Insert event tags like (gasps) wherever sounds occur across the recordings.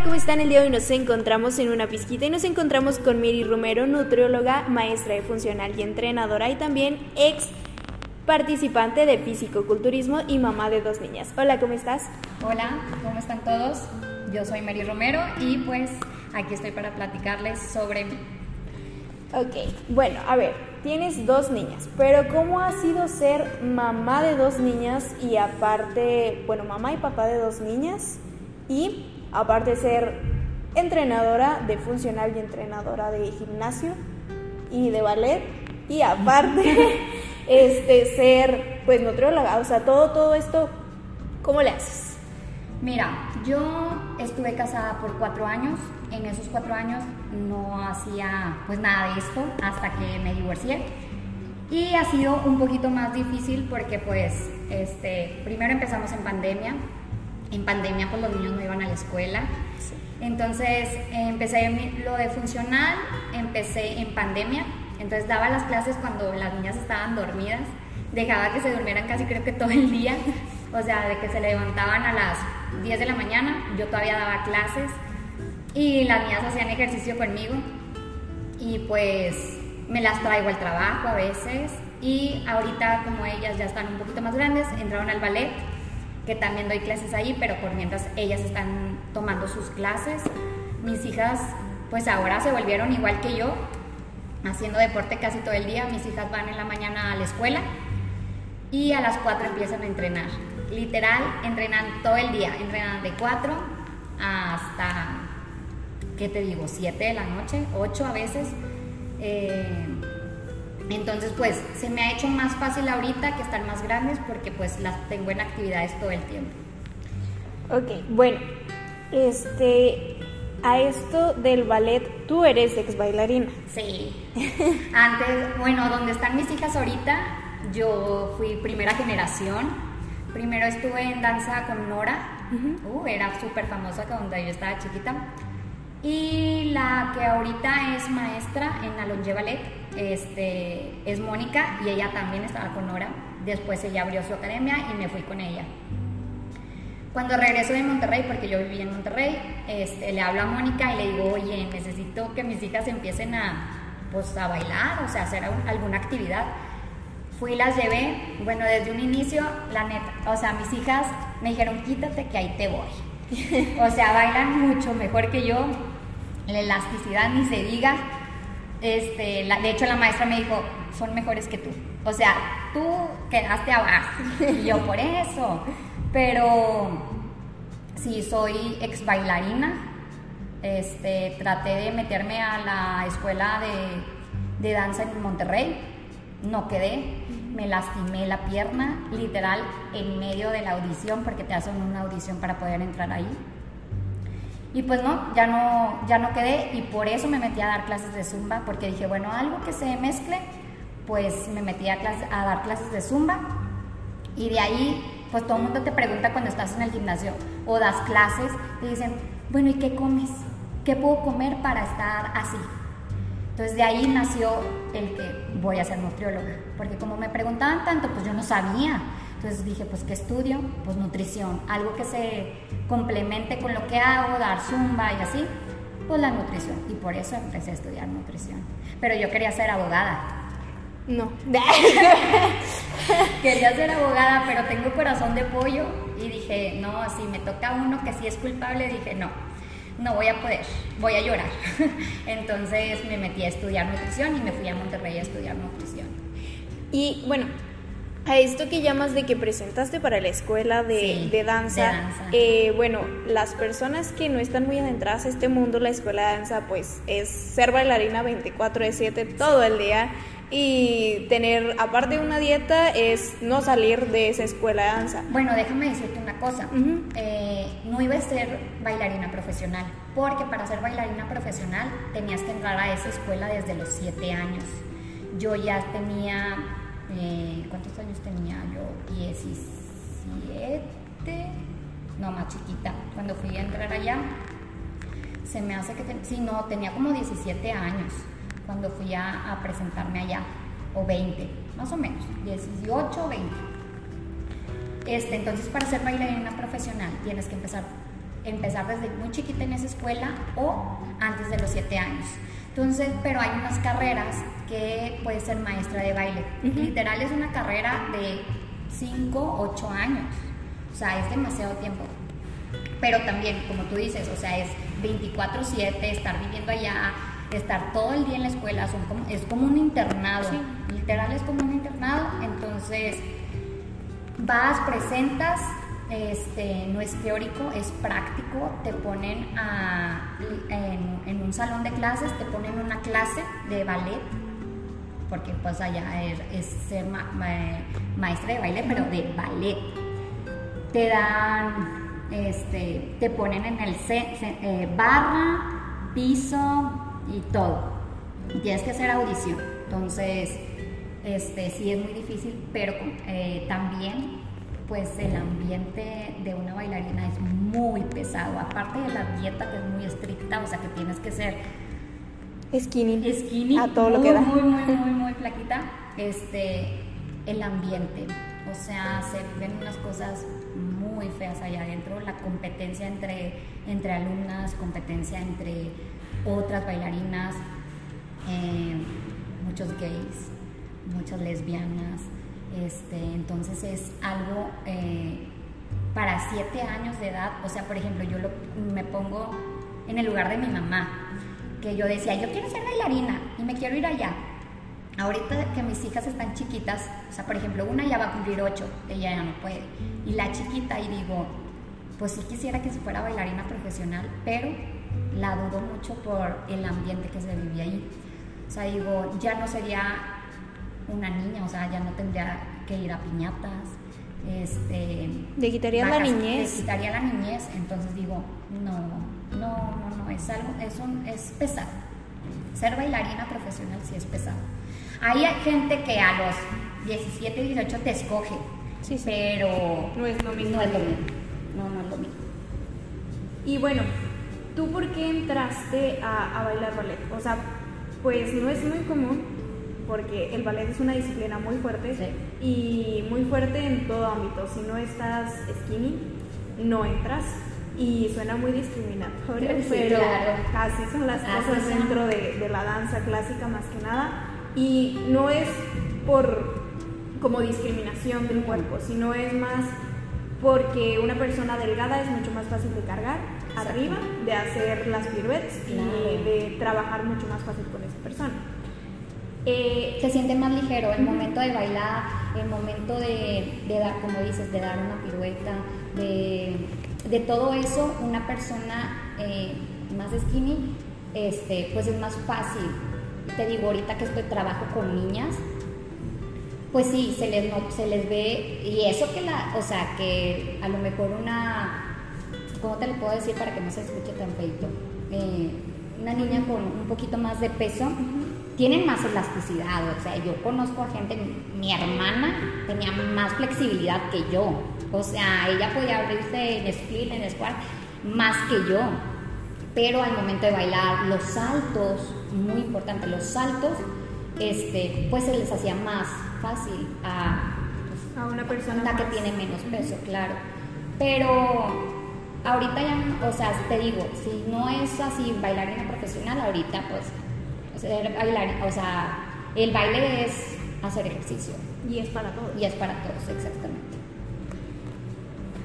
Hola, ¿cómo están? El día de hoy nos encontramos en una pizquita y nos encontramos con Miri Romero, nutrióloga, maestra de funcional y entrenadora y también ex participante de físico-culturismo y mamá de dos niñas. Hola, ¿cómo estás? Hola, ¿cómo están todos? Yo soy Mary Romero y pues aquí estoy para platicarles sobre mí. Ok, bueno, a ver, tienes dos niñas, pero ¿cómo ha sido ser mamá de dos niñas y aparte, bueno, mamá y papá de dos niñas y aparte ser entrenadora de funcional y entrenadora de gimnasio y de ballet y aparte (laughs) este ser pues nutrióloga, o sea, todo todo esto ¿cómo le haces? Mira, yo estuve casada por cuatro años. En esos cuatro años no hacía pues nada de esto hasta que me divorcié. Y ha sido un poquito más difícil porque pues este, primero empezamos en pandemia. En pandemia pues los niños no iban a la escuela. Entonces empecé lo de funcional, empecé en pandemia. Entonces daba las clases cuando las niñas estaban dormidas. Dejaba que se durmieran casi creo que todo el día. O sea, de que se levantaban a las 10 de la mañana, yo todavía daba clases y las niñas hacían ejercicio conmigo y pues me las traigo al trabajo a veces y ahorita como ellas ya están un poquito más grandes, entraron al ballet, que también doy clases ahí, pero por mientras ellas están tomando sus clases, mis hijas pues ahora se volvieron igual que yo, haciendo deporte casi todo el día, mis hijas van en la mañana a la escuela y a las 4 empiezan a entrenar literal entrenan todo el día, entrenan de 4 hasta, ¿qué te digo? 7 de la noche, 8 a veces. Eh, entonces, pues se me ha hecho más fácil ahorita que están más grandes porque pues las tengo en actividades todo el tiempo. Ok, bueno, este, a esto del ballet, tú eres ex bailarina. Sí. Antes, bueno, donde están mis hijas ahorita, yo fui primera generación Primero estuve en danza con Nora, uh, era súper famosa cuando yo estaba chiquita. Y la que ahorita es maestra en Alonje Ballet este, es Mónica y ella también estaba con Nora. Después ella abrió su academia y me fui con ella. Cuando regreso de Monterrey, porque yo vivía en Monterrey, este, le hablo a Mónica y le digo, oye, necesito que mis hijas empiecen a, pues, a bailar, o sea, hacer alguna actividad Fui y las llevé, bueno, desde un inicio, la neta, o sea, mis hijas me dijeron, quítate que ahí te voy. (laughs) o sea, bailan mucho mejor que yo, la elasticidad ni se diga. Este, de hecho, la maestra me dijo, son mejores que tú. O sea, tú quedaste abajo. Y yo, por eso. Pero sí, soy ex bailarina. Este, traté de meterme a la escuela de, de danza en Monterrey no quedé, me lastimé la pierna, literal, en medio de la audición, porque te hacen una audición para poder entrar ahí. Y pues no, ya no, ya no quedé y por eso me metí a dar clases de zumba, porque dije, bueno, algo que se mezcle, pues me metí a, dar clases de zumba y de ahí, pues todo el mundo te pregunta cuando estás en el gimnasio o das clases, te dicen, bueno, ¿y qué comes? ¿Qué puedo comer para estar así? Entonces de ahí nació el que voy a ser nutrióloga, porque como me preguntaban tanto, pues yo no sabía. Entonces dije, pues ¿qué estudio? Pues nutrición, algo que se complemente con lo que hago, dar zumba y así, pues la nutrición. Y por eso empecé a estudiar nutrición. Pero yo quería ser abogada. No. (laughs) quería ser abogada, pero tengo corazón de pollo y dije, no, si me toca uno que sí es culpable, dije, no, no voy a poder, voy a llorar. (laughs) Entonces me metí a estudiar nutrición y me fui a Monterrey a estudiar nutrición. Y bueno, a esto que llamas de que presentaste para la escuela de, danza, eh, bueno, las personas que no están muy adentradas a este mundo, la escuela de danza, pues es ser bailarina 24 de 7 todo el día y tener, aparte de una dieta, es no salir de esa escuela de danza. Bueno, déjame decirte una cosa. Eh, no iba a ser bailarina profesional, porque para ser bailarina profesional tenías que entrar a esa escuela desde los 7 años. Yo ya tenía, eh, ¿cuántos años tenía yo? 17, no, más chiquita. Cuando fui a entrar allá, se me hace que, sí, no, tenía como 17 años cuando fui a, presentarme allá, o 20, más o menos, 18 o 20. Este, entonces, para ser bailarina profesional tienes que empezar empezar desde muy chiquita en esa escuela o antes de los 7 años. Entonces, pero hay unas carreras que puede ser maestra de baile. Literal es una carrera de 5, 8 años. O sea, es demasiado tiempo. Pero también, como tú dices, o sea, es 24/7, estar viviendo allá, estar todo el día en la escuela, son como, es como un internado. Literal es como un internado. Entonces, vas, presentas, este, no es teórico, es práctico, te ponen en, un salón de clases, te ponen una clase de ballet, porque pues allá es, ser maestra de baile, pero de ballet. Te dan, este, te ponen en el eh, barra, piso y todo. Tienes que hacer audición. Entonces, este, sí es muy difícil, pero eh, también pues el ambiente de una bailarina es muy pesado, aparte de la dieta que es muy estricta, o sea que tienes que ser skinny, skinny a todo muy, lo que da. Muy, muy, muy, (laughs) muy flaquita. Este, el ambiente, o sea, se ven unas cosas muy feas allá adentro, la competencia entre, entre alumnas, competencia entre otras bailarinas, eh, muchos gays, muchas lesbianas, este, entonces es algo eh, para siete años de edad, o sea, por ejemplo, yo me pongo en el lugar de mi mamá, que yo decía, yo quiero ser bailarina y me quiero ir allá. Ahorita que mis hijas están chiquitas, o sea, por ejemplo, una ya va a cumplir ocho, ella ya no puede, y la chiquita, y digo, pues sí quisiera que se fuera bailarina profesional, pero la dudo mucho por el ambiente que se vivía ahí. O sea, digo, ya no sería una niña, o sea, ya no tendría que ir a piñatas. Este, le quitaría la niñez. Le quitaría la niñez, entonces digo, no, no, no, no, es algo, es, un, es pesado. Ser bailarina profesional sí es pesado. Hay gente que a los 17, 18 te escoge, sí, pero no es lo mismo. No es lo mismo. No, no es lo mismo. Y bueno, ¿tú por qué entraste a, a bailar ballet? O sea, pues no es muy común porque el ballet es una disciplina muy fuerte y muy fuerte en todo ámbito. Si no estás skinny, no entras y suena muy discriminatorio, pero así son las cosas dentro de, de, la danza clásica más que nada. Y no es por como discriminación del cuerpo, sino es más porque una persona delgada es mucho más fácil de cargar arriba, de hacer las piruetas y de trabajar mucho más fácil con esa persona. Eh, se siente más ligero el momento de bailar, el momento de, dar, como dices, de dar una pirueta, de, todo eso, una persona eh, más skinny, este, pues es más fácil. Te digo, ahorita que estoy trabajo con niñas, pues sí, se les, se les ve, y eso que la, o sea, que a lo mejor una, ¿cómo te lo puedo decir para que no se escuche tan feito? Eh, una niña con un poquito más de peso, tienen más elasticidad. O sea, yo conozco a gente, mi hermana tenía más flexibilidad que yo. O sea, ella podía abrirse en split, en squat, más que yo. Pero al momento de bailar, los saltos, muy importante, los saltos, este, pues se les hacía más fácil a, pues, a una persona que tiene menos peso, claro. Pero ahorita ya, o sea, te digo, si no es así bailarina profesional, ahorita pues o sea, el baile es hacer ejercicio. Y es para todos. Y es para todos, exactamente.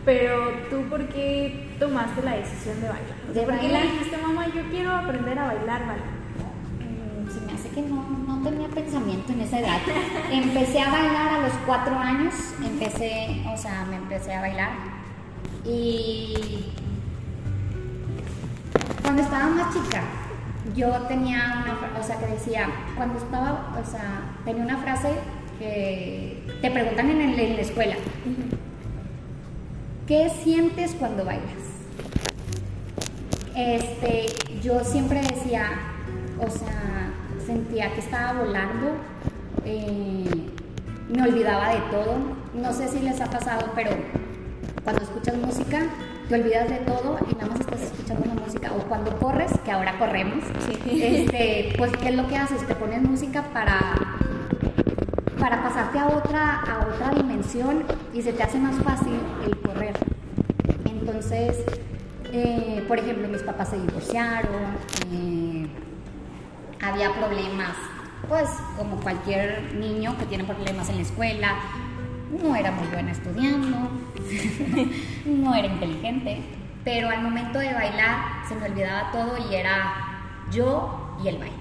Pero tú, ¿por qué tomaste la decisión de bailar? ¿De ¿Por qué le dijiste, mamá, yo quiero aprender a bailar, mm, se me hace que no, no tenía pensamiento en esa edad. (laughs) empecé a bailar a los cuatro años, empecé, o sea, me empecé a bailar. Y cuando estaba más chica, yo tenía una, o sea, que decía, cuando estaba, o sea, tenía una frase que te preguntan en, la escuela, ¿qué sientes cuando bailas? Este, yo siempre decía, o sea, sentía que estaba volando, eh, me olvidaba de todo, no sé si les ha pasado, pero cuando escuchas música, te olvidas de todo y nada más estás escuchando la música. O cuando corres, que ahora corremos, este, pues ¿qué es lo que haces? Te pones música para, para pasarte a otra, a otra dimensión y se te hace más fácil el correr. Entonces, Eh, por ejemplo, mis papás se divorciaron, eh, había problemas, pues como cualquier niño que tiene problemas en la escuela, no era muy buena estudiando, (laughs) no era inteligente, pero al momento de bailar se me olvidaba todo y era yo y el baile.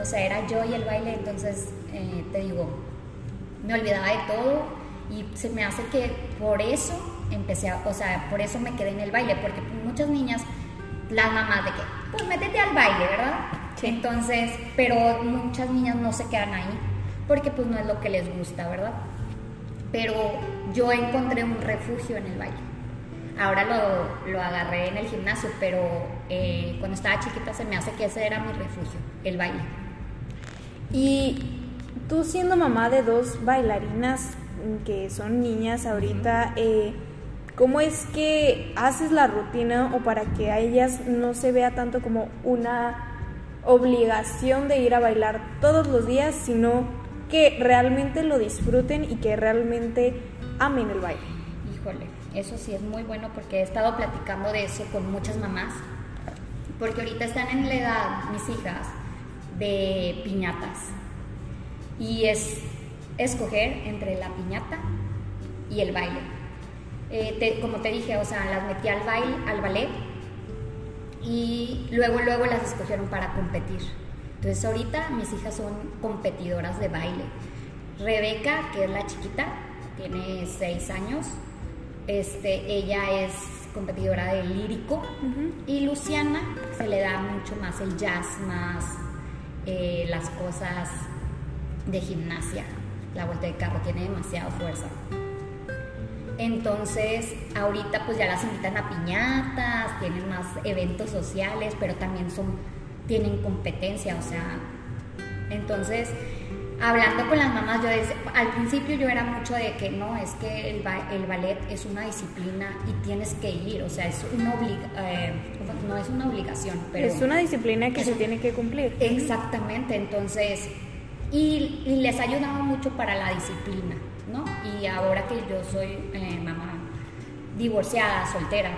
O sea, era yo y el baile, entonces eh, te digo, me olvidaba de todo y se me hace que por eso empecé a, o sea, por eso me quedé en el baile, porque muchas niñas, las mamás de que, pues métete al baile, ¿verdad? Entonces, pero muchas niñas no se quedan ahí, porque pues no es lo que les gusta, ¿verdad? Pero yo encontré un refugio en el baile. Ahora lo, lo agarré en el gimnasio, pero eh, cuando estaba chiquita se me hace que ese era mi refugio, el baile. Y tú siendo mamá de dos bailarinas que son niñas ahorita, eh, ¿cómo es que haces la rutina o para que a ellas no se vea tanto como una obligación de ir a bailar todos los días, sino que realmente lo disfruten y que realmente amen el baile? Híjole, eso sí es muy bueno porque he estado platicando de eso con muchas mamás, porque ahorita están en la edad, mis hijas, de piñatas. Y es escoger entre la piñata y el baile. Eh, como te dije, o sea, las metí al baile, al ballet y luego, luego las escogieron para competir. Entonces ahorita mis hijas son competidoras de baile. Rebeca, que es la chiquita, tiene seis años, este, ella es competidora de lírico y Luciana se le da mucho más el jazz, más eh, las cosas de gimnasia la vuelta de carro tiene demasiada fuerza. Entonces, ahorita pues ya las invitan a piñatas, tienen más eventos sociales, pero también son, tienen competencia, o sea, entonces, hablando con las mamás, yo al principio yo era mucho de que no, es que el, el ballet es una disciplina y tienes que ir, o sea, es una eh, no es una obligación, pero... Es una disciplina que se tiene que cumplir. Exactamente, entonces y, les ha ayudado mucho para la disciplina, ¿no? Y ahora que yo soy eh, mamá divorciada, soltera,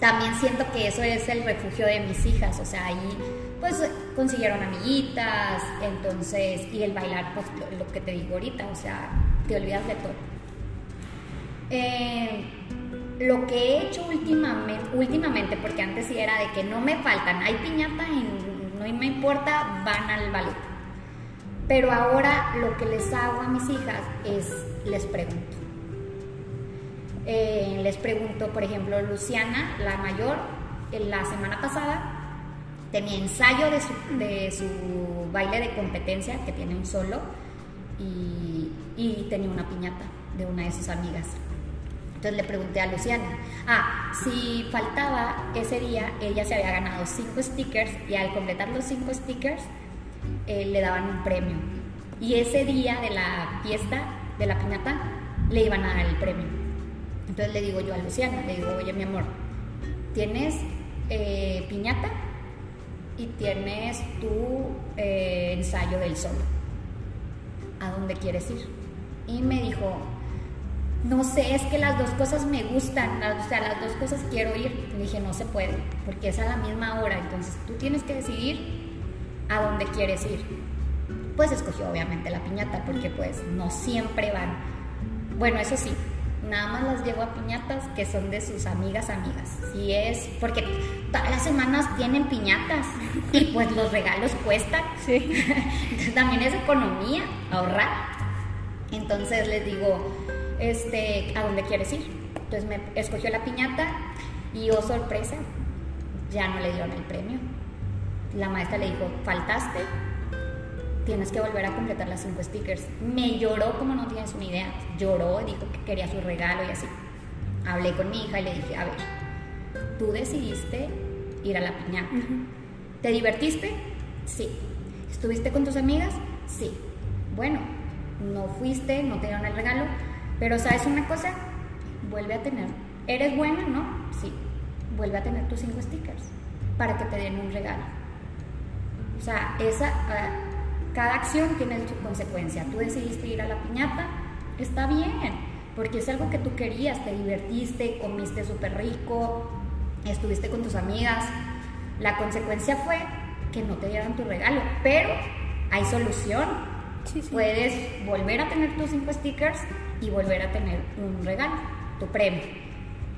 también siento que eso es el refugio de mis hijas, o sea, ahí pues consiguieron amiguitas, entonces, y el bailar, pues lo, que te digo ahorita, o sea, te olvidas de todo. Eh, lo que he hecho últimamente, últimamente, porque antes sí era de que no me faltan, hay piñata y no me importa, van al ballet pero ahora lo que les hago a mis hijas es, les pregunto. Eh, les pregunto, por ejemplo, Luciana, la mayor, la semana pasada tenía ensayo de su, de su baile de competencia, que tiene un solo, y, y tenía una piñata de una de sus amigas. Entonces le pregunté a Luciana, ah, si faltaba ese día, ella se había ganado cinco stickers y al completar los cinco stickers, eh, le daban un premio. Y ese día de la fiesta, de la piñata, le iban a dar el premio. Entonces le digo yo a Luciana, le digo, oye mi amor, tienes eh, piñata y tienes tu eh, ensayo del sol. ¿A dónde quieres ir? Y me dijo, no sé, es que las dos cosas me gustan, o sea, las dos cosas quiero ir. Y dije, no se puede, porque es a la misma hora, entonces tú tienes que decidir a dónde quieres ir. Pues escogió obviamente la piñata porque pues no siempre van. Bueno, eso sí, nada más las llevo a piñatas que son de sus amigas amigas. Si es porque todas las semanas tienen piñatas (laughs) y pues los regalos cuestan. Sí. (laughs) Entonces también es economía, ahorrar. Entonces les digo, este, ¿a dónde quieres ir? Entonces me escogió la piñata y oh sorpresa, ya no le dieron el premio la maestra le dijo, faltaste, tienes que volver a completar las cinco stickers. Me lloró como no tienes una idea. Lloró, dijo que quería su regalo y así. Hablé con mi hija y le dije, a ver, tú decidiste ir a la piñata. ¿Te divertiste? Sí. ¿Estuviste con tus amigas? Sí. Bueno, no fuiste, no te dieron el regalo, pero ¿sabes una cosa? Vuelve a tener. ¿Eres buena? ¿No? Sí. Vuelve a tener tus cinco stickers para que te den un regalo. O sea, esa, ah, cada acción tiene su consecuencia. Tú decidiste ir a la piñata, está bien, porque es algo que tú querías, te divertiste, comiste súper rico, estuviste con tus amigas. La consecuencia fue que no te dieran tu regalo, pero hay solución. Puedes volver a tener tus cinco stickers y volver a tener un regalo, tu premio.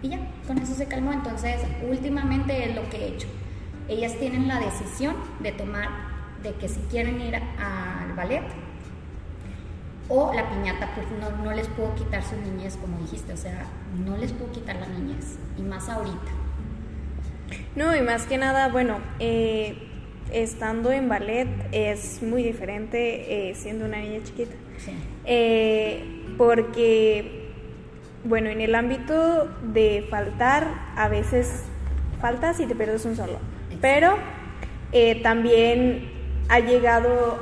Y ya, con eso se calmó. Entonces, últimamente es lo que he hecho. Ellas tienen la decisión de tomar, de que si quieren ir al ballet o la piñata, pues no, no les puedo quitar su niñez, como dijiste, o sea, no les puedo quitar la niñez, y más ahorita. No, y más que nada, bueno, eh, estando en ballet es muy diferente eh, siendo una niña chiquita. Sí. Eh, porque, bueno, en el ámbito de faltar, a veces faltas y te pierdes un solo. Pero también ha llegado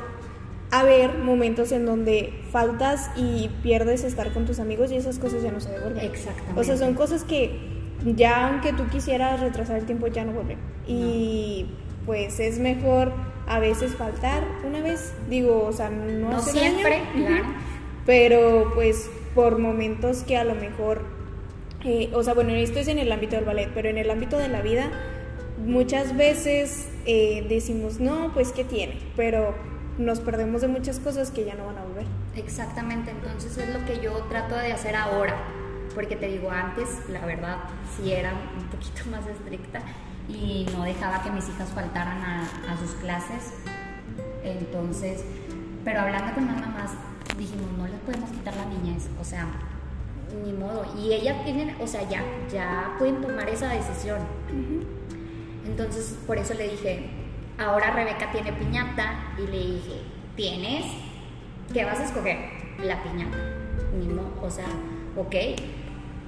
a haber momentos en donde faltas y pierdes estar con tus amigos y esas cosas ya no se devuelven. Exactamente. O sea, son cosas que ya aunque tú quisieras retrasar el tiempo ya no vuelven. Y pues es mejor a veces faltar una vez, digo, o sea, no, no siempre, claro. pero pues por momentos que a lo mejor, eh, o sea, bueno, esto es en el ámbito del ballet, pero en el ámbito de la vida muchas veces eh, decimos, no, pues ¿qué tiene? Pero nos perdemos de muchas cosas que ya no van a volver. Exactamente, entonces es lo que yo trato de hacer ahora, porque te digo, antes la verdad sí era un poquito más estricta y no dejaba que mis hijas faltaran a, sus clases. Entonces, pero hablando con las mamás, dijimos, no les podemos quitar la niñez, o sea, ni modo. Y ellas tienen, o sea, ya, ya pueden tomar esa decisión. Entonces, por eso le dije, ahora Rebeca tiene piñata y le dije, ¿tienes? ¿Qué vas a escoger? La piñata. Modo, o sea, ok,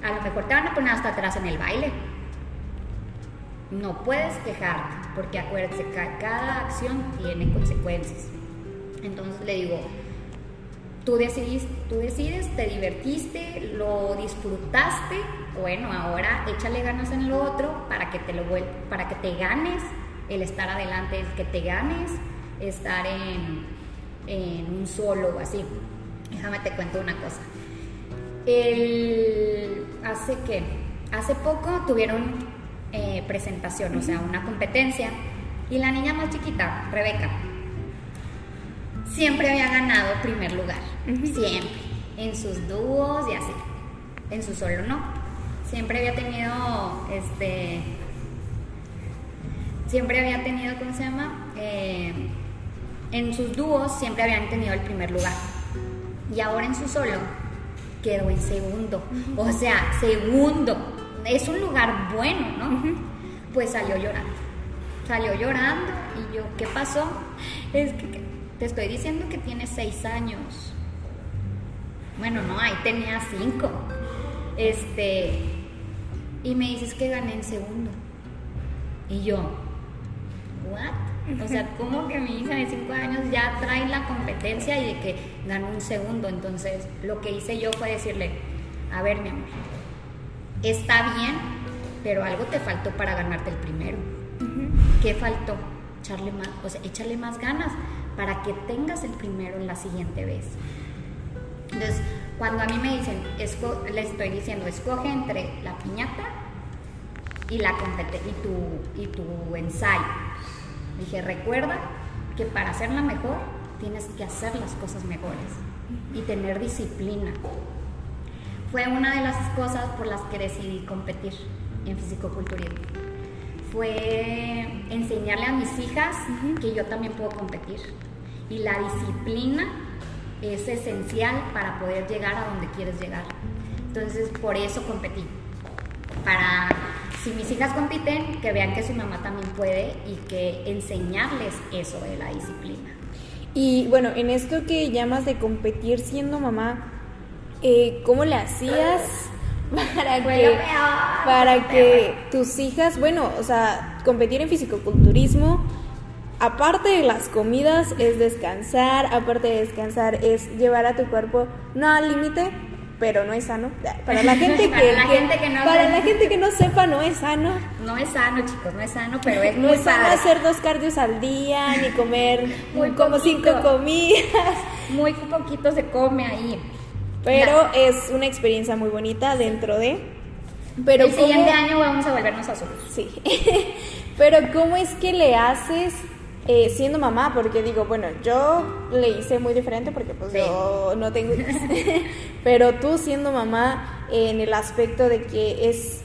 a lo mejor te van a poner hasta atrás en el baile no puedes quejarte, porque acuérdense que cada acción tiene consecuencias. Entonces le digo, tú, decidís, tú decides, te divertiste, lo disfrutaste, bueno, ahora échale ganas en lo otro para que te, lo para que te ganes el estar adelante, el que te ganes estar en, en un solo o así. Déjame te cuento una cosa. El, hace que, hace poco tuvieron eh, presentación, o sea, una competencia. Y la niña más chiquita, Rebeca, siempre había ganado primer lugar, siempre, en sus dúos y así, en su solo no. Siempre había tenido, este, siempre había tenido, ¿cómo se llama? Eh, en sus dúos siempre habían tenido el primer lugar. Y ahora en su solo quedó en segundo. O sea, segundo es un lugar bueno, ¿no? Pues salió llorando. Salió llorando y yo, ¿qué pasó? Es que te estoy diciendo que tiene seis años. Bueno, no, ahí tenía cinco. Este, y me dices que gané en segundo. Y yo, ¿what? O sea, (laughs) ¿cómo que mi hija de cinco años ya trae la competencia y de que ganó un segundo? Entonces, lo que hice yo fue decirle, a ver, mi amor, está bien, pero algo te faltó para ganarte el primero. ¿Qué faltó? Echarle más, o sea, échale más ganas para que tengas el primero en la siguiente vez. Entonces, cuando a mí me dicen, le estoy diciendo, escoge entre la piñata y, la y, tu, y tu ensayo. Dije, recuerda que para la mejor tienes que hacer las cosas mejores y tener disciplina fue una de las cosas por las que decidí competir en fisicoculturismo. Fue enseñarle a mis hijas que yo también puedo competir. Y la disciplina es esencial para poder llegar a donde quieres llegar. Entonces, por eso competí. Para, si mis hijas compiten, que vean que su mamá también puede y que enseñarles eso de la disciplina. Y bueno, en esto que llamas de competir siendo mamá, eh, ¿cómo le hacías para que, para que tus hijas, bueno, o sea, competir en fisicoculturismo, aparte de las comidas es descansar, aparte de descansar es llevar a tu cuerpo no al límite, pero no es sano. Para la gente (laughs) que, para la gente que no para la gente que no sepa no es sano. No es sano, chicos, no es sano, pero es muy No es sano hacer dos cardios al día ni comer (laughs) muy como cinco comidas. Muy poquito se come ahí. Pero es una experiencia muy bonita dentro de... Pero el siguiente año vamos a volvernos azules. Sí. (laughs) Pero ¿cómo es que le haces eh, siendo mamá? Porque digo, bueno, yo le hice muy diferente porque pues yo no tengo hijos. (laughs) Pero tú siendo mamá en el aspecto de que es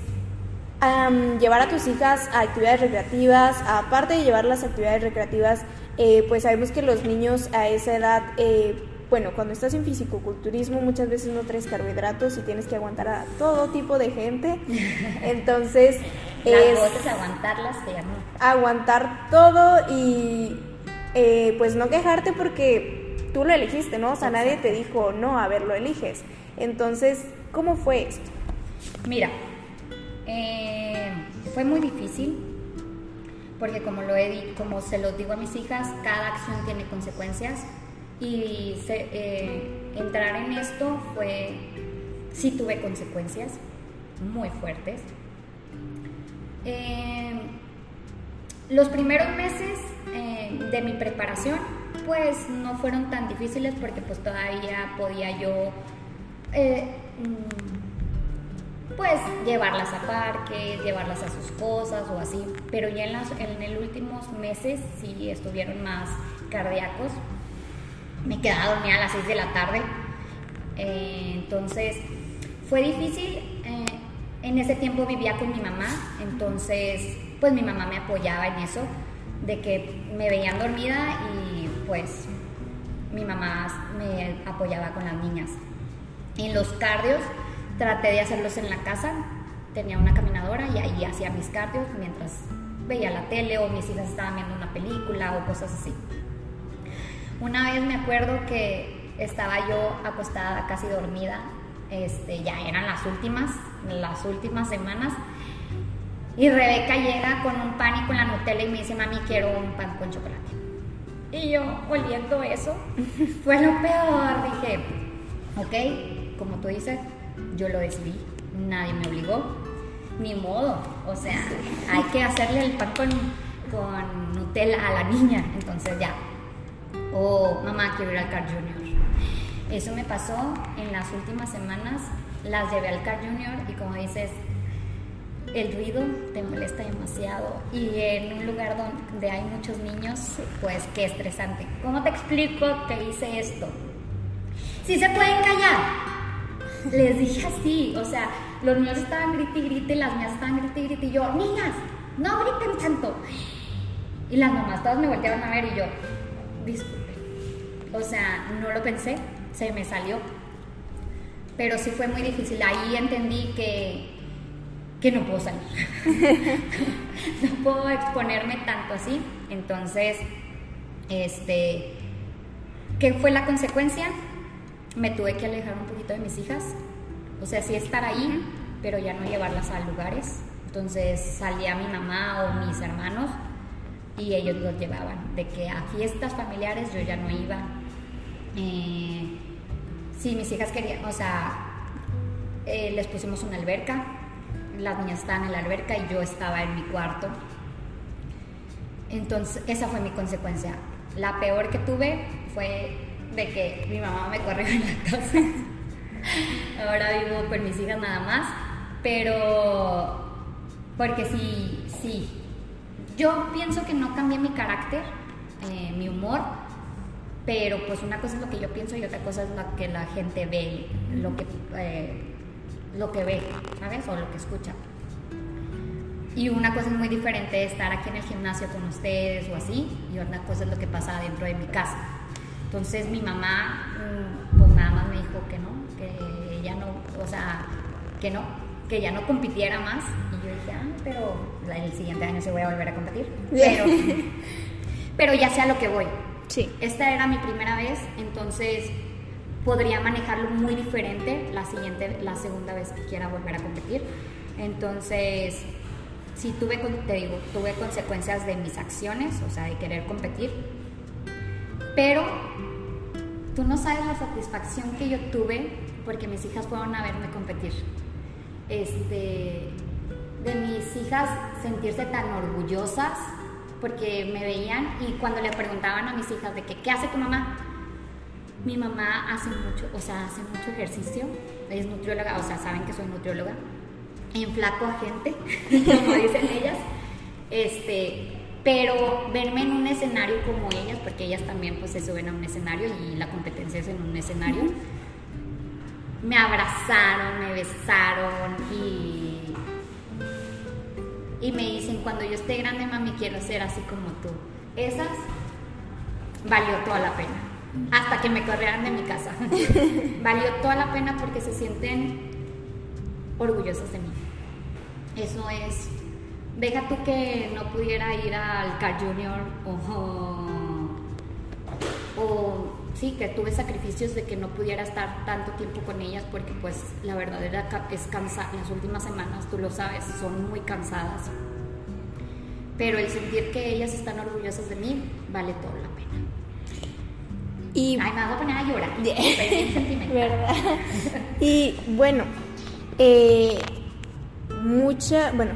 llevar a tus hijas a actividades recreativas, aparte de llevar las actividades recreativas, eh, pues sabemos que los niños a esa edad eh, bueno, cuando estás en fisicoculturismo muchas veces no traes carbohidratos y tienes que aguantar a todo tipo de gente. (laughs) Entonces, es aguantarlas, aguantar todo y eh, pues no quejarte porque tú lo elegiste, ¿no? O sea, nadie te dijo, no, a ver, lo eliges. Entonces, ¿cómo fue esto? Mira, eh, fue muy difícil porque como lo he como se lo digo a mis hijas, cada acción tiene consecuencias y eh, entrar en esto fue, sí tuve consecuencias muy fuertes. Eh, los primeros meses eh, de mi preparación pues no fueron tan difíciles porque pues todavía podía yo mm, pues llevarlas a parques, llevarlas a sus cosas o así, pero ya en, los, en los últimos meses sí estuvieron más cardíacos me quedaba dormida a las 6 de la tarde. Eh, entonces fue difícil. En ese tiempo vivía con mi mamá, entonces pues mi mamá me apoyaba en eso, de que me veían dormida y pues mi mamá me apoyaba con las niñas. En los cardios traté de hacerlos en la casa, tenía una caminadora y ahí hacía mis cardios mientras veía la tele o mis hijas estaban viendo una película o cosas así. Una vez me acuerdo que estaba yo acostada casi dormida, este, ya eran las últimas, las últimas semanas, y Rebeca llega con un pan y con la Nutella y me dice, mami, quiero un pan con chocolate. Y yo, oliendo eso, (laughs) fue lo peor. Dije, ok, como tú dices, yo lo decidí, nadie me obligó, ni modo. O sea, (laughs) hay que hacerle el pan con, con Nutella a la niña. Entonces ya, o mamá, quiero ir al Car Junior. Eso me pasó en las últimas semamas, las llevé al Car Junior y como dices, el ruido te molesta demasiado y en un lugar donde hay muchos niños, pues qué estresante. ¿Cómo te explico que hice esto? Si se pueden callar. Les dije así, o sea, los niños estaban grite y grite, las mías estaban grite y grite y yo, niñas, no griten tanto. Y las mamás todas me volteaban a ver y yo, disculpe. O sea, no lo pensé, se me salió. Pero sí fue muy difícil. Ahí entendí que, que no puedo salir. (laughs) no puedo exponerme tanto así. Entonces, este, ¿qué fue la consecuencia? Me tuve que alejar un poquito de mis hijas. O sea, sí estar ahí, pero ya no llevarlas a lugares. Entonces salía mi mamá o mis hermanos y ellos los llevaban. De que a fiestas familiares yo ya no iba. Eh, sí, mis hijas querían, o sea, eh, les pusimos una alberca, las niñas estaban en la alberca y yo estaba en mi cuarto. Entonces, esa fue mi consecuencia. La peor que tuve fue de que mi mamá me corrió en la casa. (laughs) Ahora vivo con mis hijas nada más, pero porque sí, sí, yo pienso que no cambié mi carácter, eh, mi humor, pero pues una cosa es lo que yo pienso y otra cosa es lo que la gente ve, lo que, eh, lo que ve, ¿sabes? O lo que escucha. Y una cosa es muy diferente estar aquí en el gimnasio con ustedes o así, y otra cosa es lo que pasa dentro de mi casa. Entonces mi mamá, mm, pues nada más me dijo que no, que ya no, o sea, que no, que ya no compitiera más. Y yo dije, ah, pero el siguiente año se voy a volver a competir. (laughs) Pero, pero ya sea lo que voy. Sí. Esta era mi primera vez, entonces podría manejarlo muy diferente la siguiente, la segunda vez que quiera volver a competir. Entonces, sí tuve, te digo, tuve consecuencias de mis acciones, o sea, de querer competir, pero tú no sabes la satisfacción que yo tuve porque mis hijas fueron a verme competir este, de mis hijas sentirse tan orgullosas porque me veían y cuando le preguntaban a mis hijas de que, ¿qué hace tu mamá? Mi mamá hace mucho, o sea, hace mucho ejercicio, es nutrióloga, o sea, saben que soy nutrióloga. enflaco a gente, (laughs) como dicen ellas. Este, pero verme en un escenario como ellas, porque ellas también pues se suben a un escenario y la competencia es en un escenario, me abrazaron, me besaron y, y me dicen, cuando yo esté grande, mami, quiero ser así como tú. Esas valió toda la pena. Hasta que me corrieran de mi casa. (laughs) valió toda la pena porque se sienten orgullosos de mí. Eso es deja tú que no pudiera ir al Car Junior o, sí, que tuve sacrificios de que no pudiera estar tanto tiempo con ellas porque pues la verdad era, es cansada, las últimas semanas, tú lo sabes, son muy cansadas. Pero el sentir que ellas están orgullosas de mí vale toda la pena. Y, Ay, me hago poner a llorar. (laughs) ¿Verdad? (laughs) y bueno, eh, mucha, bueno,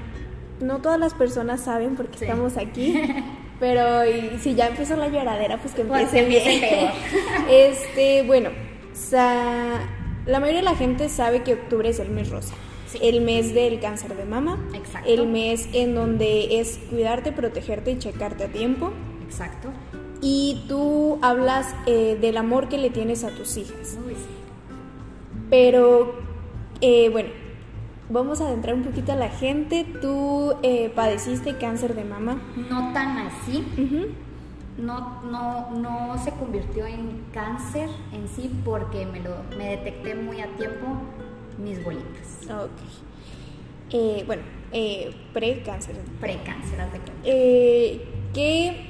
no todas las personas saben porque estamos aquí. (laughs) Pero si ya empezó la lloradera, pues que pues empiece bien. (laughs) este, bueno, la mayoría de la gente sabe que octubre es el mes rosa. El mes del cáncer de mama. Exacto. El mes en donde es cuidarte, protegerte y checarte a tiempo. Exacto. Y tú hablas eh, del amor que le tienes a tus hijas. Pero, eh, bueno, vamos a adentrar un poquito a la gente. ¿Tú eh, padeciste cáncer de mama? No tan así. no, no, no se convirtió en cáncer en sí porque me, lo, me detecté muy a tiempo mis bolitas. Ok. Eh, bueno, eh, pre-cáncer. Pre-cáncer, haz de eh, ¿qué,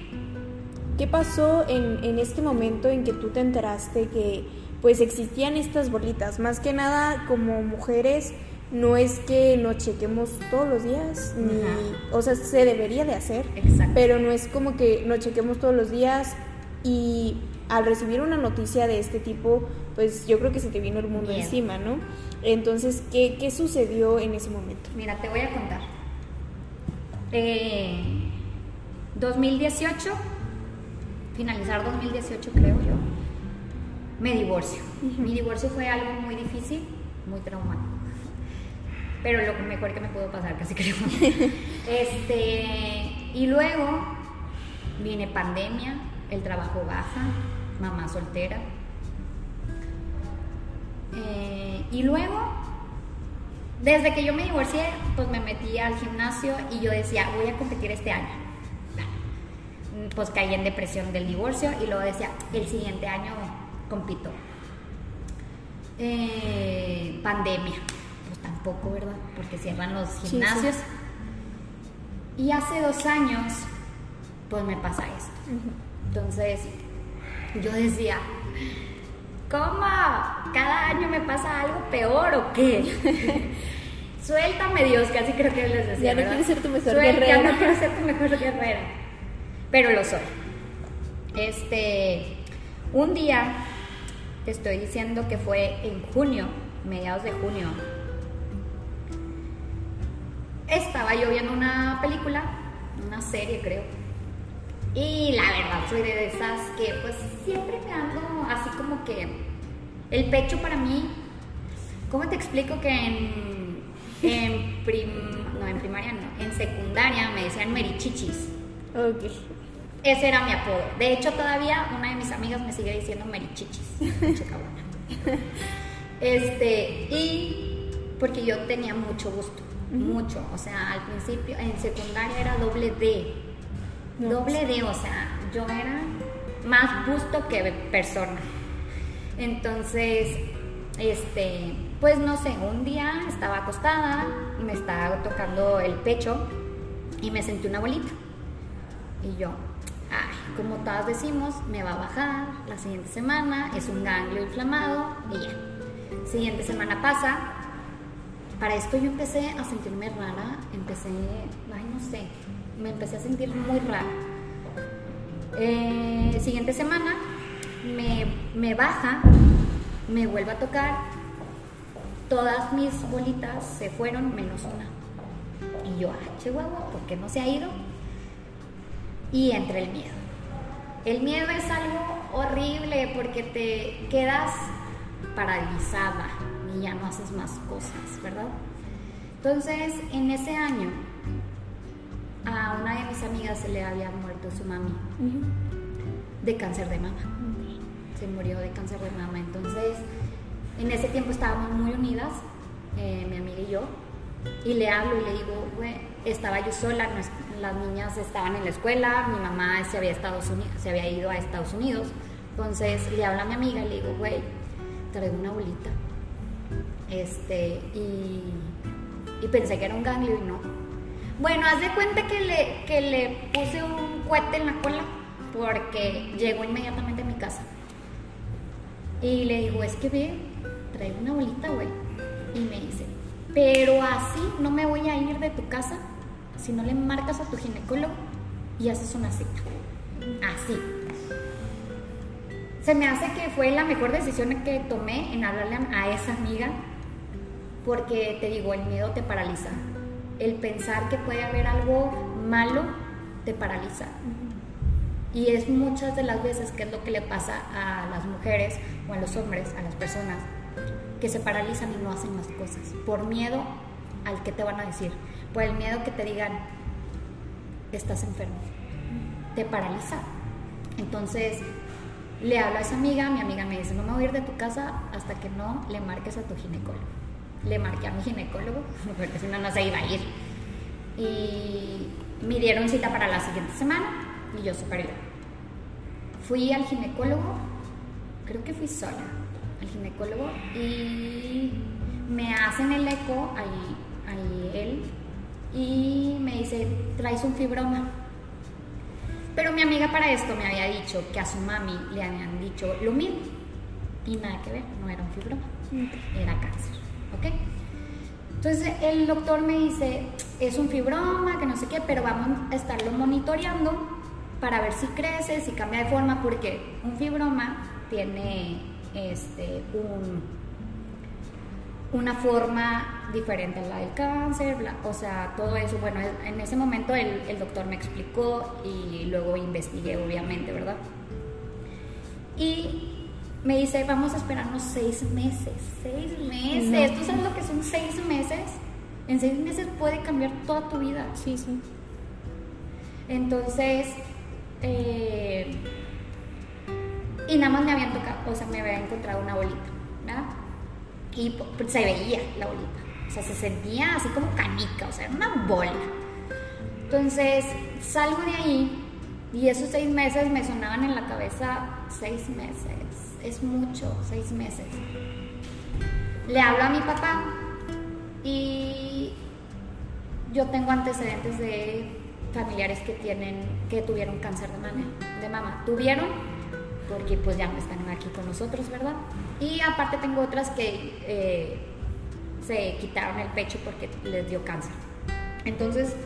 ¿Qué pasó en, en este momento en que tú te enteraste que pues existían estas bolitas? Más que nada como mujeres no es que lo chequemos todos los días, ni, o sea, se debería de hacer, pero no es como que lo chequemos todos los días y al recibir una noticia de este tipo, pues yo creo que se te vino el mundo encima, ¿no? Entonces, ¿qué, ¿qué, sucedió en ese momento? Mira, te voy a contar. Eh, 2018, finalizar 2018 creo yo, me divorcio. Mi divorcio fue algo muy difícil, muy traumático pero lo mejor que me pudo pasar, casi creo. (laughs) este, y luego viene pandemia, el trabajo baja, mamá soltera. Eh, y luego, desde que yo me divorcié, pues me metí al gimnasio y yo decía, voy a competir este año. Pues caí en depresión del divorcio y luego decía, el siguiente año compito. Eh, pandemia poco, ¿verdad? Porque cierran los gimnasios. Y hace dos años, pues me pasa esto. Entonces, yo decía, ¿cómo? ¿Cada año me pasa algo peor o qué? (laughs) Suéltame Dios, casi creo que les decía. Ya no quiero ser tu mejor guerrera. Ya no quiero ser tu mejor guerrera. Pero lo soy. Este, un día, te estoy diciendo que fue en junio, mediados de junio, estaba yo viendo una película, una serie creo. Y la verdad soy de esas que pues siempre me ando así como que el pecho para mí, ¿cómo te explico que en, en, no, en primaria no, en secundaria me decían merichichis? Ok. Ese era mi apodo. De hecho, todavía una de mis amigas me sigue diciendo merichichis. (laughs) este, y porque yo tenía mucho gusto mucho. O sea, al principio, en secundaria era doble D. doble D, o sea, yo era más busto que persona. Entonces, este, pues no sé, un día estaba acostada, me estaba tocando el pecho y me sentí una bolita. Y yo, ay, como todas decimos, me va a bajar la siguiente semana, es un ganglio inflamado y ya. Siguiente semana pasa, para esto yo empecé a sentirme rara, empecé, ay no sé, me empecé a sentir muy rara. Eh, siguiente semana me, baja, me vuelve a tocar, todas mis bolitas se fueron menos una. Y yo, ah, huevo, ¿por qué no se ha ido? Y entra el miedo. El miedo es algo horrible porque te quedas paralizada y ya no haces más cosas, ¿verdad? Entonces, en ese año, a una de mis amigas se le había muerto su mami de cáncer de mama. Se murió de cáncer de mama. Entonces, en ese tiempo estábamos muy unidas, eh, mi amiga y yo, y le hablo y le digo, güey, estaba yo sola, las niñas estaban en la escuela, mi mamá se había, se había ido a Estados Unidos. Entonces le hablo a mi amiga y le digo, güey, traigo una bolita. Este, y, pensé que era un ganglio y no. Bueno, haz de cuenta que le, que le puse un cohete en la cola porque llegó inmediatamente a mi casa. Y le digo, es que ve, traigo una bolita, güey. Y me dice, pero así no me voy a ir de tu casa si no le marcas a tu ginecólogo y haces una cita. Así. Se me hace que fue la mejor decisión que tomé en hablarle a esa amiga porque te digo, el miedo te paraliza. El pensar que puede haber algo malo te paraliza. Y es muchas de las veces que es lo que le pasa a las mujeres o a los hombres, a las personas, que se paralizan y no hacen las cosas por miedo al que te van a decir, por el miedo que te digan, estás enfermo. Te paraliza. Entonces, le hablo a esa amiga, mi amiga me dice, no me voy a ir de tu casa hasta que no le marques a tu ginecólogo. Le marqué a mi ginecólogo, (laughs) porque si no, no se iba a ir. Y me dieron cita para la siguiente semana y yo súper Fui al ginecólogo, creo que fui sola al ginecólogo y me hacen el eco ahí, ahí él y me dice, traes un fibroma. Pero mi amiga para esto me había dicho que a su mami le habían dicho lo mismo y nada que ver, no era un fibroma, era cáncer, ¿ok? Entonces el doctor me dice, es un fibroma, que no sé qué, pero vamos a estarlo monitoreando para ver si crece, si cambia de forma, porque un fibroma tiene este, una forma diferente a la del cáncer, o sea, todo eso. Bueno, en ese momento el, el, doctor me explicó y luego investigué, obviamente, ¿verdad? Y me dice, vamos a esperarnos seis meses. Seis meses. ¿Tú sabes lo que son seis meses? En seis meses puede cambiar toda tu vida. Sí, sí. Entonces, eh, y nada más me habían tocado, o sea, me había encontrado una bolita, ¿verdad? Y se veía la bolita, o sea, se sentía así como canica, o sea, era una bola. Entonces salgo de ahí y esos seis meses me sonaban en la cabeza, seis meses, es mucho, seis meses. Le hablo a mi papá y yo tengo antecedentes de familiares que tienen, que tuvieron cáncer de mama, de mama. Tuvieron, porque pues ya no están aquí con nosotros, ¿verdad? Y aparte tengo otras que eh, se quitaron el pecho porque les dio cáncer. Entonces,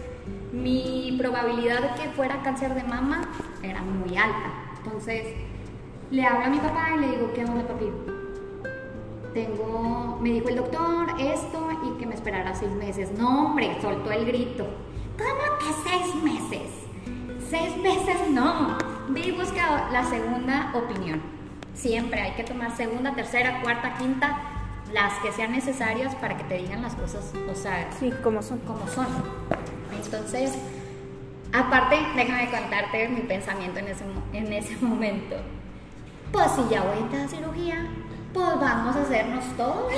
mi probabilidad de que fuera cáncer de mama era muy alta. Entonces, le hablo a mi papá y le digo, ¿qué onda, papi? Tengo, me dijo el doctor esto y que me esperara seis meses. No, hombre, soltó el grito. ¿Cómo que seis meses? Seis meses no. Ve y busca la segunda opinión. Siempre hay que tomar segunda, tercera, cuarta, quinta, las que sean necesarias para que te digan las cosas, o sea, sí, como son. Como son. Entonces, aparte, déjame contarte mi pensamiento en ese, en ese momento. Pues si ya voy a entrar a cirugía, pues vamos a hacernos todo.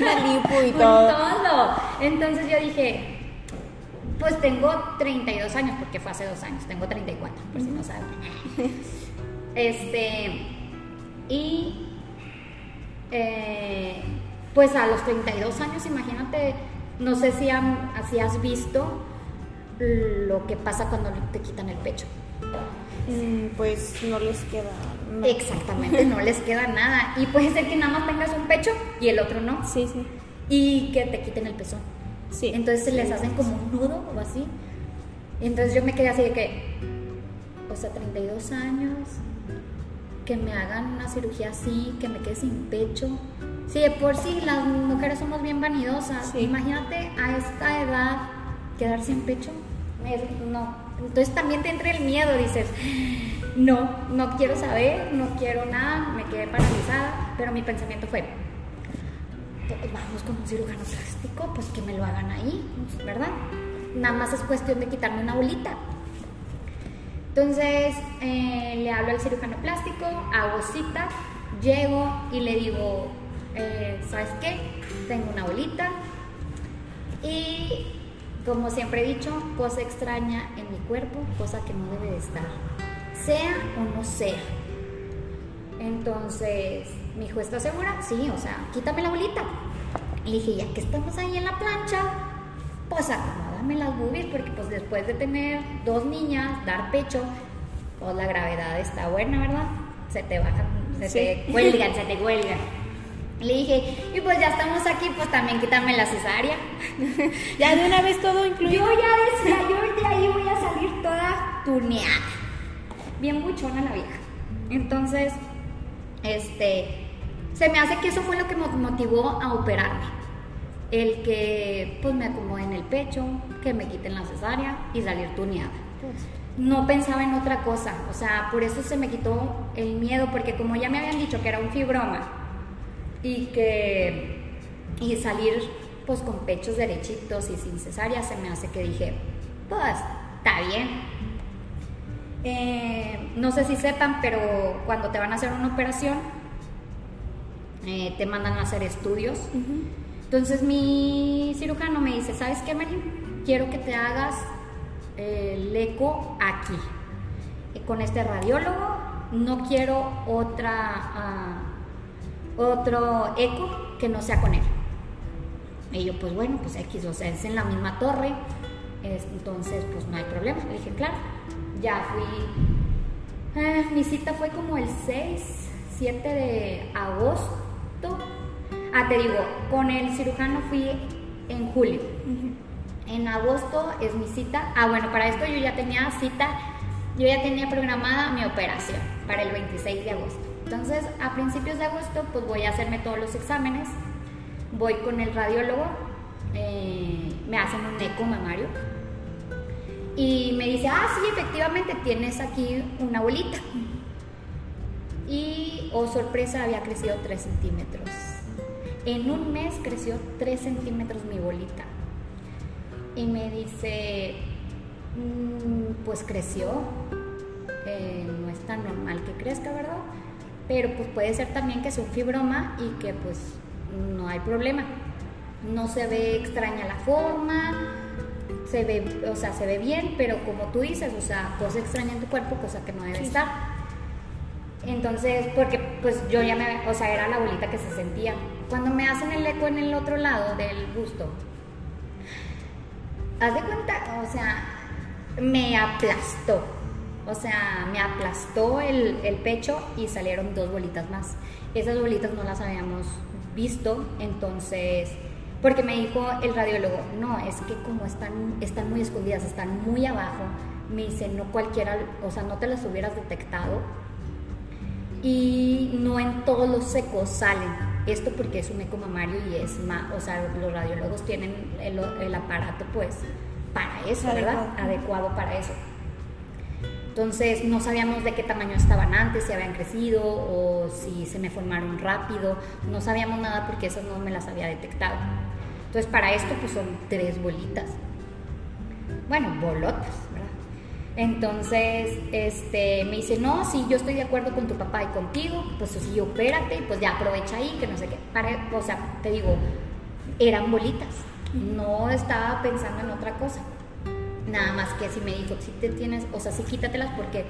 La (laughs) y todo. todo. Entonces yo dije, pues tengo 32 años, porque fue hace dos años, tengo 34, por si no saben. Este, y eh, pues a los 32 años, imagínate, no sé si, has visto lo que pasa cuando te quitan el pecho. Mm, pues no les queda nada. Exactamente, no les queda nada. Y puede ser que nada más tengas un pecho y el otro no. Sí, sí. Y que te quiten el pezón. Sí. Entonces se les hacen como un nudo o así. Entonces yo me quedé así de que, o sea, 32 años, que me hagan una cirugía así, que me quede sin pecho. Sí, de por sí las mujeres somos bien vanidosas. Imagínate a esta edad quedar sin pecho. No. Entonces también te entra el miedo, dices, no, no quiero saber, no quiero nada, me quedé paralizada, pero mi pensamiento fue, vamos con un cirujano plástico, pues que me lo hagan ahí, ¿verdad? Nada más es cuestión de quitarme una bolita. Entonces eh, le hablo al cirujano plástico, hago cita, llego y le digo, eh, ¿sabes qué? Tengo una bolita y como siempre he dicho, cosa extraña en mi cuerpo, cosa que no debe de estar, sea o no sea. Entonces, mi hijo está segura, sí, o sea, quítame la bolita. Le dije, ya que estamos ahí en la plancha, pues acomódame las boobies, porque pues después de tener dos niñas, dar pecho, pues la gravedad está buena, ¿verdad? Se te bajan, se te (laughs) cuelgan, se te cuelgan. Le dije, y pues ya estamos aquí, pues también quítame la cesárea. ya de una vez todo incluido. Yo ya decía, yo de ahí voy a salir toda tuneada. Bien buchona la vieja. Entonces, este, se me hace que eso fue lo que me motivó a operarme. El que pues me acomode en el pecho, que me quiten la cesárea y salir tuneada. No pensaba en otra cosa, o sea, por eso se me quitó el miedo, porque como ya me habían dicho que era un fibroma y que y salir pues con pechos derechitos y sin cesárea, se me hace que dije, pues está bien, eh, no sé si sepan, pero cuando te van a hacer una operación, eh, te mandan a hacer estudios. Entonces mi cirujano me dice, ¿sabes qué, Mary? Quiero que te hagas el eco aquí, con este radiólogo. No quiero otra, ah, otro eco que no sea con él. Y yo, pues bueno, pues X, o sea, es en la misma torre, entonces pues no hay problema. Le dije, claro ya fui, eh, mi cita fue como el 6, 7 de agosto. Ah, te digo, con el cirujano fui en julio. En agosto es mi cita. Ah, bueno, para esto yo ya tenía cita, yo ya tenía programada mi operación para el 26 de agosto. Entonces, a principios de agosto, pues voy a hacerme todos los exámenes. Voy con el radiólogo, eh, me hacen un eco mamario y me dice, ah, sí, efectivamente tienes aquí una bolita. Y, oh sorpresa, había crecido 3 centímetros. En un mes creció 3 centímetros mi bolita. Y me dice, mm, pues creció. Eh, no es tan normal que crezca, ¿verdad? Pero pues puede ser también que sea un fibroma y que pues no hay problema. No se ve extraña la forma, se ve, o sea, se ve bien, pero como tú dices, o sea, cosa extraña en tu cuerpo, cosa que no debe estar. Entonces, porque pues yo ya me, o sea, era la bolita que se sentía. Cuando me hacen el eco en el otro lado del busto, haz de cuenta, o sea, me aplastó. O sea, me aplastó el, el pecho y salieron dos bolitas más. Esas bolitas no las habíamos visto, entonces porque me dijo el radiólogo, no, es que como están, están muy escondidas, están muy abajo, me dice, no cualquiera, o sea, no te las hubieras detectado. Y no en todos los secos salen. Esto porque es un eco mamario y es más, o sea, los radiólogos tienen el, aparato pues para eso, ¿verdad? Adecuado para eso. Entonces no sabíamos de qué tamaño estaban antes, si habían crecido o si se me formaron rápido. No sabíamos nada porque esas no me las había detectado. Entonces, para esto, pues son tres bolitas. Bueno, bolotas, ¿verdad? Entonces, este, me dice, no, sí, yo estoy de acuerdo con tu papá y contigo, pues sí, opérate, pues ya aprovecha ahí, que no sé qué. o sea, te digo, eran bolitas, no estaba pensando en otra cosa. Nada más que si me dijo, si te tienes, o sea, sí quítatelas porque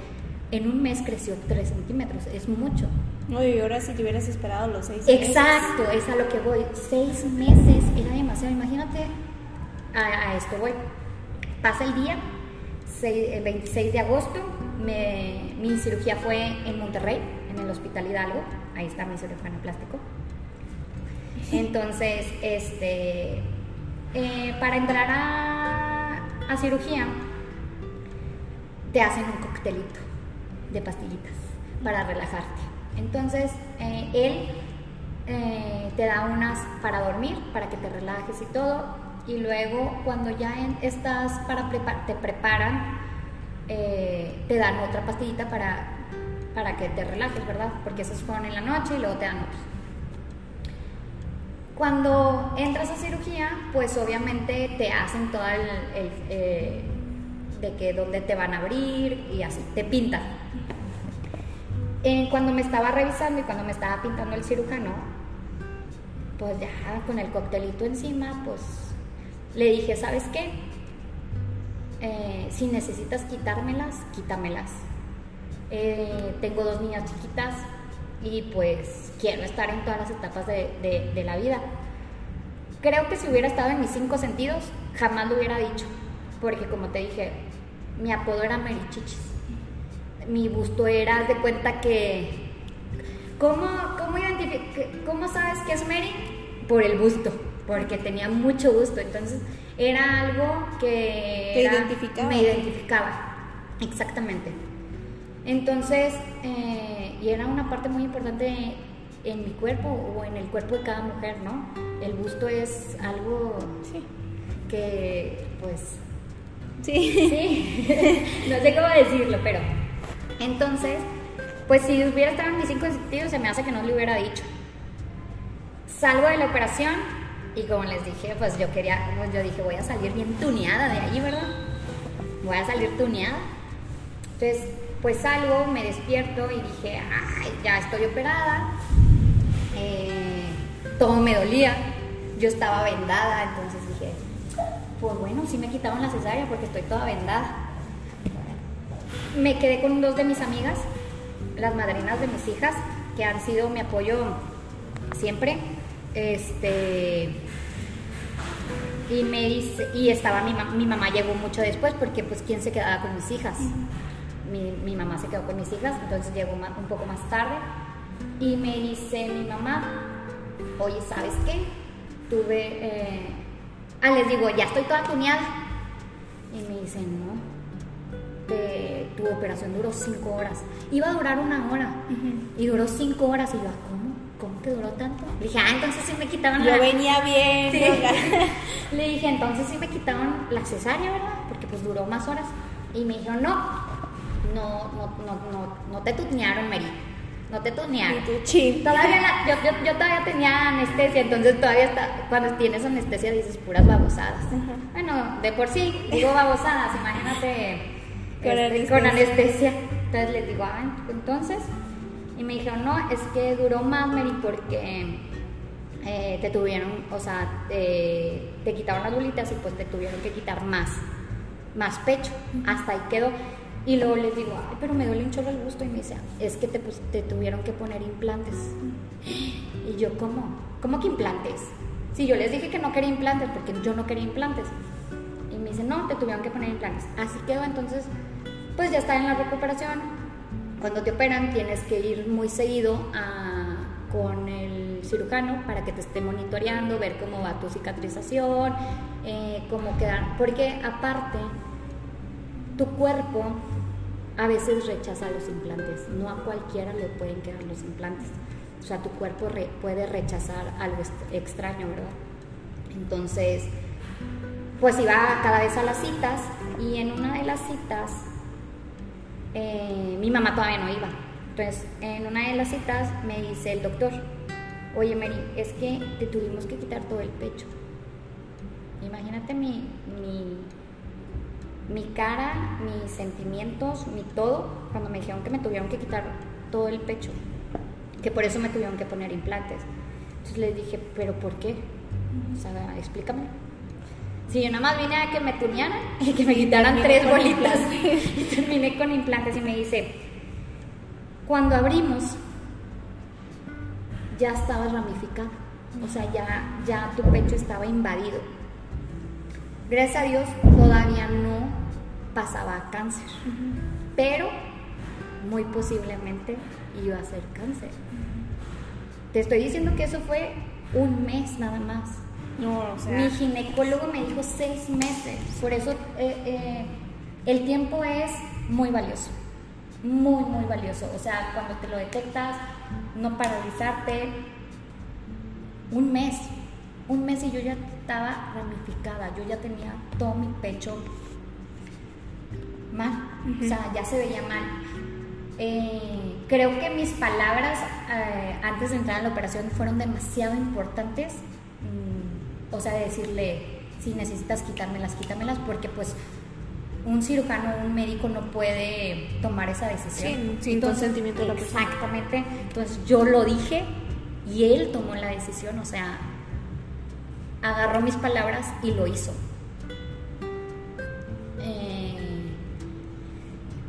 en un mes creció 3 centímetros, es mucho. Oye, y ahora si te hubieras esperado los 6 meses. Exacto, es a lo que voy. 6 meses era demasiado, imagínate, a, esto voy. Pasa el día, el 26 de agosto, mi cirugía fue en Monterrey, en el Hospital Hidalgo, ahí está mi cirujano plástico. Entonces, este, eh, para entrar a, a cirugía, te hacen un coctelito de pastillitas para relajarte. Entonces, eh, él eh, te da unas para dormir, para que te relajes y todo, y luego cuando ya estás para te preparan, eh, te dan otra pastillita para, para que te relajes, ¿verdad? Porque esos fueron en la noche y luego te dan otros. Cuando entras a cirugía, pues obviamente te hacen todo el, eh, de que dónde te van a abrir y así, te pintan. cuando me estaba revisando y cuando me estaba pintando el cirujano, pues ya con el coctelito encima, pues le dije, ¿sabes qué? Eh, si necesitas quitármelas, quítamelas. Eh, tengo dos niñas chiquitas y pues quiero estar en todas las etapas de, de la vida. Creo que si hubiera estado en mis cinco sentidos, jamás lo hubiera dicho, porque como te dije, mi apodo era Merichichis. Mi busto era, de cuenta que... ¿Cómo, cómo, ¿Cómo sabes que es Mary? Por el busto, porque tenía mucho gusto. Entonces era algo que... Te identificaba. Me identificaba, exactamente. Entonces, eh, y era una parte muy importante en mi cuerpo o en el cuerpo de cada mujer, ¿no? El busto es algo sí. que, pues, Sí. Sí. (laughs) no sé cómo decirlo, pero. Entonces, pues si hubiera estado en mis cinco sentidos, se me hace que no le hubiera dicho. Salgo de la operación y como les dije, pues yo quería, pues yo dije, voy a salir bien tuneada de ahí, ¿verdad? Voy a salir tuneada. Entonces, pues salgo, me despierto y dije, ay, ya estoy operada. Eh, todo me dolía. Yo estaba vendada, entonces dije, pues bueno, sí me quitaron la cesárea porque estoy toda vendada. Me quedé con dos de mis amigas, las madrinas de mis hijas, que han sido mi apoyo siempre. Este y me dice, y estaba mi, mi mamá llegó mucho después porque pues quién se quedaba con mis hijas. Mi, mi, mamá se quedó con mis hijas, entonces llegó un poco más tarde y me dice mi mamá, oye, ¿sabes qué? Tuve eh, Ah, les digo, ya estoy toda tuneada. Y me dicen, no, tu operación duró cinco horas. Iba a durar una hora y duró cinco horas. Y yo, ¿cómo? ¿Cómo que duró tanto? Le dije, ah, entonces sí me quitaban yo venía bien. (laughs) Le dije, entonces sí me quitaban la cesárea, ¿verdad? Porque pues duró más horas. Y me dijo, no, no, no, no, no, no te tunearon, Mary no te tunearon. Todavía yo, yo, yo, todavía tenía anestesia, entonces todavía está, cuando tienes anestesia dices puras babosadas. Bueno, de por sí digo babosadas, imagínate (laughs) con, este, anestesia. Entonces les digo, ah, entonces, y me dijeron, no, es que duró más, Mary, porque eh, te tuvieron, o sea, te, te quitaron las bolitas y pues te tuvieron que quitar más, más pecho. Hasta ahí quedó. Y luego les digo, ay, pero me duele un chorro el gusto. Y me dice, es que te, te tuvieron que poner implantes. Y yo, ¿cómo? ¿Cómo que implantes? Si yo les dije que no quería implantes, porque yo no quería implantes. Y me dice, no, te tuvieron que poner implantes. Así quedó, entonces, pues ya está en la recuperación. Cuando te operan, tienes que ir muy seguido a, con el cirujano para que te esté monitoreando, ver cómo va tu cicatrización, eh, cómo quedan. Porque aparte, tu cuerpo a veces rechaza los implantes, no a cualquiera le pueden quedar los implantes. O sea, tu cuerpo puede rechazar algo extraño, ¿verdad? Entonces, pues iba cada vez a las citas y en una de las citas, eh, mi mamá todavía no iba. Entonces, en una de las citas me dice el doctor, oye Mary, es que te tuvimos que quitar todo el pecho. Imagínate mi, mi mi cara, mis sentimientos, mi todo, cuando me dijeron que me tuvieron que quitar todo el pecho, que por eso me tuvieron que poner implantes. Entonces les dije, ¿pero por qué? O sea, explícame. Si yo nada más vine a que me tunearan y que me quitaran tres bolitas (laughs) y terminé con implantes y me dice, cuando abrimos, ya estaba ramificado, o sea, ya, ya tu pecho estaba invadido. Gracias a Dios todavía no pasaba a cáncer, pero muy posiblemente iba a ser cáncer. Te estoy diciendo que eso fue un mes nada más. No, o sea... Mi ginecólogo me dijo seis meses. Por eso eh, eh, el tiempo es muy valioso. Muy, muy valioso. O sea, cuando te lo detectas, no paralizarte. Un mes. Un mes y yo ya estaba ramificada. Yo ya tenía todo mi pecho mal, o sea, ya se veía mal. Eh, creo que mis palabras eh, antes de entrar a la operación fueron demasiado importantes o sea, decirle, si necesitas quitármelas, quítamelas, porque pues un cirujano o un médico no puede tomar esa decisión. Sin, sin consentimiento de la persona. Exactamente. Entonces yo lo dije y él tomó la decisión, o sea, agarró mis palabras y lo hizo.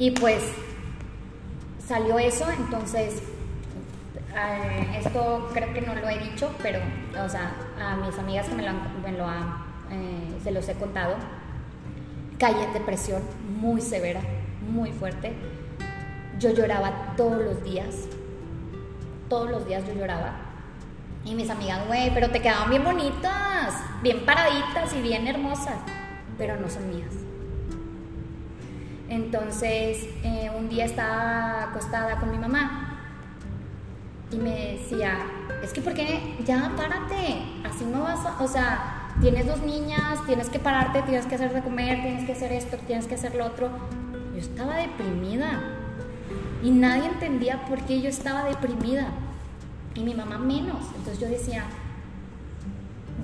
Y pues salió eso, entonces eh, esto creo que no lo he dicho, pero o sea, a mis amigas que me lo, me lo han, eh, se los he contado, caí en depresión muy severa, muy fuerte. Yo lloraba todos los días, todos los días yo lloraba. Y mis amigas, güey, pero te quedaban bien bonitas, bien paraditas y bien hermosas, pero no son mías. Entonces, eh, un día estaba acostada con mi mamá y me decía, es que ¿por qué ya párate? Así no vas a, o sea, tienes dos niñas, tienes que pararte, tienes que hacer de comer, tienes que hacer esto, tienes que hacer lo otro. Yo estaba deprimida y nadie entendía por qué yo estaba deprimida y mi mamá menos. Entonces yo decía,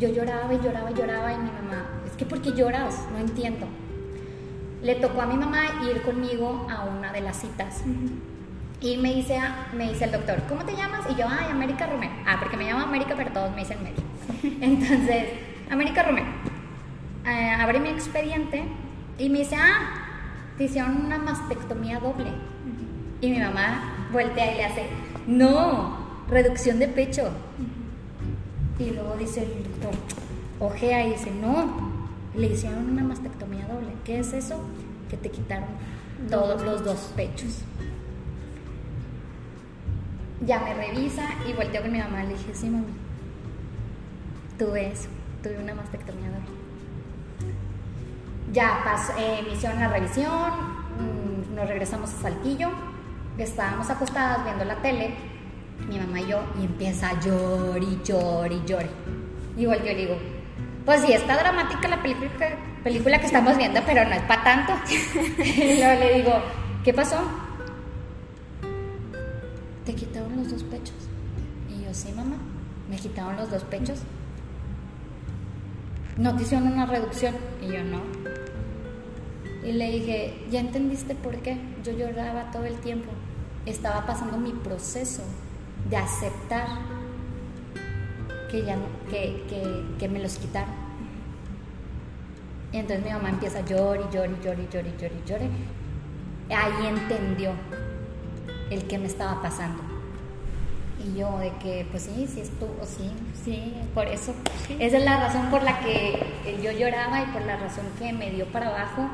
yo lloraba y lloraba y lloraba y mi mamá, es que ¿por qué lloras? No entiendo. Le tocó a mi mamá ir conmigo a una de las citas. Y me dice, me dice el doctor, ¿cómo te llamas? Y yo, ay, América Romero. Ah, porque me llamo América, pero todos me dicen Mary. (laughs) Entonces, América Romero. Eh, abre mi expediente y me dice, ah, te hicieron una mastectomía doble. Y mi mamá voltea y le hace, no, reducción de pecho. Y luego dice el doctor, ojea y dice, no, le hicieron una mastectomía doble. ¿Qué es eso? Que te quitaron todos los dos pechos. Ya me revisa y volteo con mi mamá y le dije, sí, mami, tuve eso, tuve una mastectomía. Ya pasó, eh, me hicieron la revisión, mm, nos regresamos a Saltillo, estábamos acostadas viendo la tele, mi mamá y yo, y empieza a llorar y llorar y llorar. Y volteo y le digo, pues sí, está dramática la película, película que estamos viendo, pero no es para tanto. y (laughs) luego le digo, ¿qué pasó? Te quitaron los dos pechos. Y yo, sí, mamá, me quitaron los dos pechos. No te hicieron una reducción. Y yo, no. Y le dije, ¿ya entendiste por qué? Yo lloraba todo el tiempo. Estaba pasando mi proceso de aceptar que ya no, que, que, que me los quitaron. Y entonces mi mamá empieza a llorar y llorar y llorar y llorar y llorar y llorar. Ahí entendió el que me estaba pasando. Y yo de que, pues sí, sí estuvo, sí, sí, por eso. Esa es la razón por la que yo lloraba y por la razón que me dio para abajo.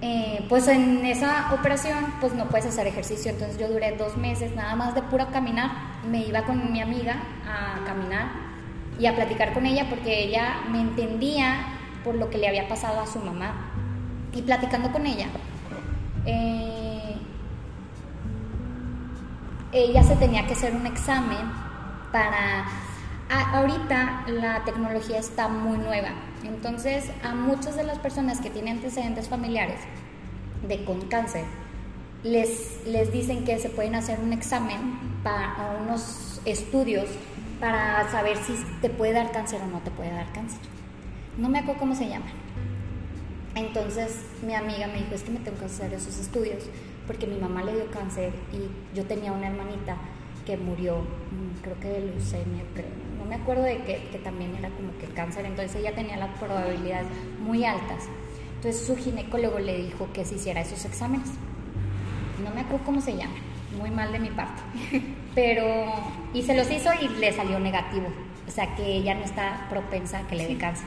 Eh, pues en esa operación, pues no puedes hacer ejercicio. Entonces yo duré dos meses nada más de puro caminar. Me iba con mi amiga a caminar y a platicar con ella porque ella me entendía por lo que le había pasado a su mamá. Y platicando con ella, eh, ella se tenía que hacer un examen para... ahorita la tecnología está muy nueva, entonces a muchas de las personas que tienen antecedentes familiares de con cáncer, les, les dicen que se pueden hacer un examen para unos estudios para saber si te puede dar cáncer o no te puede dar cáncer. No me acuerdo cómo se llaman. Entonces mi amiga me dijo, es que me tengo que hacer esos estudios porque mi mamá le dio cáncer y yo tenía una hermanita que murió, mm, creo que de leucemia, creo. no me acuerdo de que, que también era como que cáncer, entonces ella tenía las probabilidades muy altas. Entonces su ginecólogo le dijo que se hiciera esos exámenes. No me acuerdo cómo se llaman, muy mal de mi parte. (laughs) Pero, y se los hizo y le salió negativo. O sea que ella no está propensa a que le dé cáncer.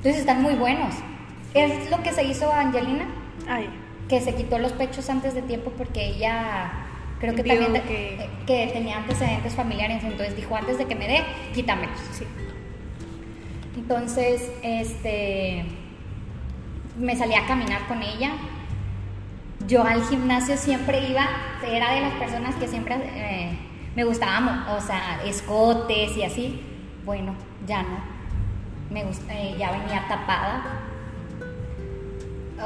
Entonces están muy buenos. Es lo que se hizo a Angelina, Ay, que se quitó los pechos antes de tiempo porque ella creo que Vio también que- que tenía antecedentes familiares, entonces dijo antes de que me dé, quítamelos. sí. Entonces, este, me salí a caminar con ella. Yo al gimnasio siempre iba, era de las personas que siempre eh, me gustaban, o sea, escotes y así. Bueno, ya no. Me gusta, eh, ya venía tapada.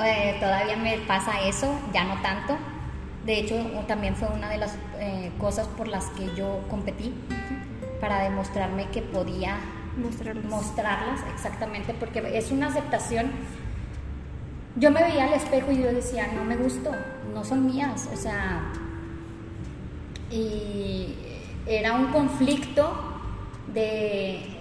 Eh, todavía me pasa eso, ya no tanto. De hecho, también fue una de las eh, cosas por las que yo competí para demostrarme que podía mostrarlas. mostrarlas exactamente, porque es una aceptación. Yo me veía al espejo y yo decía, no me gustó, no son mías, o sea, y era un conflicto de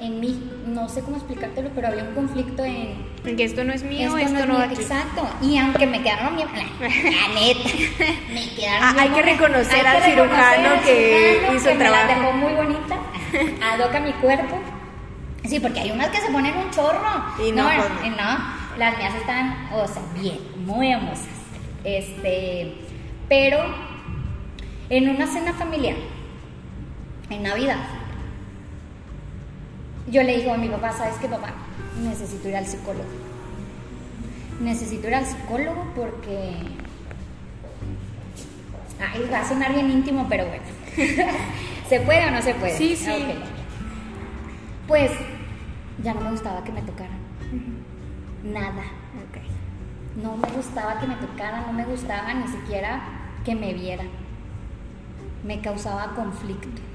en mí, no sé cómo explicártelo, pero había un conflicto en que esto no es mío, esto, no, es mío. Exacto. Y aunque me quedaron bien, la, (laughs) neta, me quedaron ah, Hay que reconocer al cirujano que hizo el trabajo. Me la dejó muy bonita, (laughs) adoca mi cuerpo. Sí, porque hay unas que se ponen un chorro. Y no, pues no, las mías están, o sea, bien, muy hermosas. Este, pero en una cena familiar, en Navidad, yo le digo a mi papá, ¿sabes qué, papá? Necesito ir al psicólogo. Necesito ir al psicólogo porque... Ay, va a sonar bien íntimo, pero bueno. (laughs) ¿Se puede o no se puede? Sí, sí. Pues ya no me gustaba que me tocaran. Nada. No me gustaba que me tocaran, no me gustaba ni siquiera que me vieran. Me causaba conflicto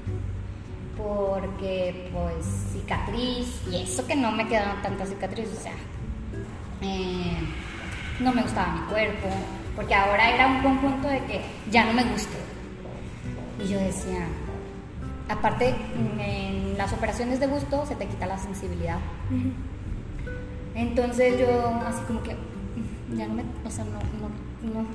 porque pues cicatriz y eso que no me quedaron tantas cicatrices, o sea, eh, no me gustaba mi cuerpo, porque ahora era un conjunto de que ya no me gustó. Y yo decía, aparte en las operaciones de gusto se te quita la sensibilidad. Entonces yo así como que ya no me, o sea, no, no, no,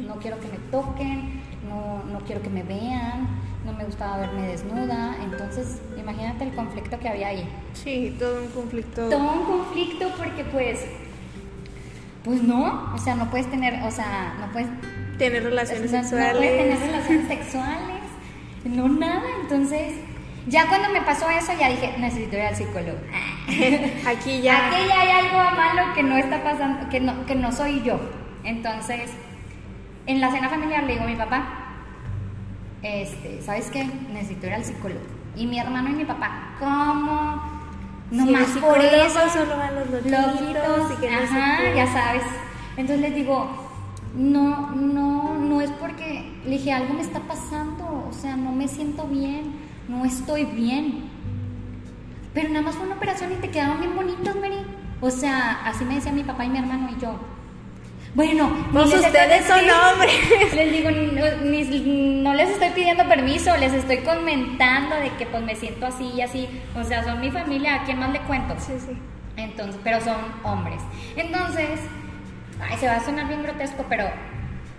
no quiero que me toquen, no, no quiero que me vean, no me gustaba verme desnuda, entonces imagínate el conflicto que había ahí. Sí, todo un conflicto. Todo un conflicto porque pues, pues no, o sea, no puedes tener, o sea, no puedes tener relaciones sexuales. No puedes tener relaciones sexuales, no nada, entonces ya cuando me pasó eso ya dije, necesito ir al psicólogo. (laughs) Aquí ya. Aquí ya hay algo malo que no está pasando, que no, que no soy yo. Entonces, en la cena familiar le digo a mi papá, este, ¿sabes qué? Necesito ir al psicólogo. Y mi hermano y mi papá, ¿cómo? No más por eso. Solo van los loquitos, y Ajá, ya sabes. Entonces les digo, no, no, no es porque le dije, algo me está pasando, o sea, no me siento bien, no estoy bien. Pero nada más fue una operación y te quedaron bien bonitos, Mary. O sea, así me decía mi papá y mi hermano y yo. Bueno, pues ustedes son hombres. (laughs) Les digo, no, les estoy pidiendo permiso, les estoy comentando de que pues me siento así y así. O sea, son mi familia, ¿a quién más le cuento? Sí, sí. Entonces, pero son hombres. Entonces, ay, se va a sonar bien grotesco, pero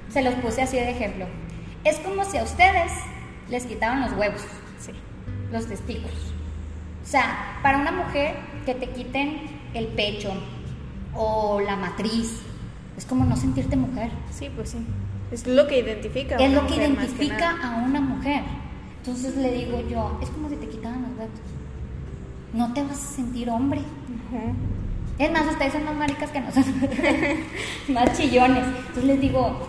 se los puse así de ejemplo. Es como si a ustedes les quitaban los huevos, sí. los testículos. O sea, para una mujer que te quiten el pecho o la matriz es como no sentirte mujer. Sí, pues sí. Es lo que identifica. es lo que identifica a una mujer. Entonces le digo yo, es como si te quitaran los datos. No te vas a sentir hombre. Es más, ustedes son más maricas que nosotros. (laughs) más chillones. Entonces les digo,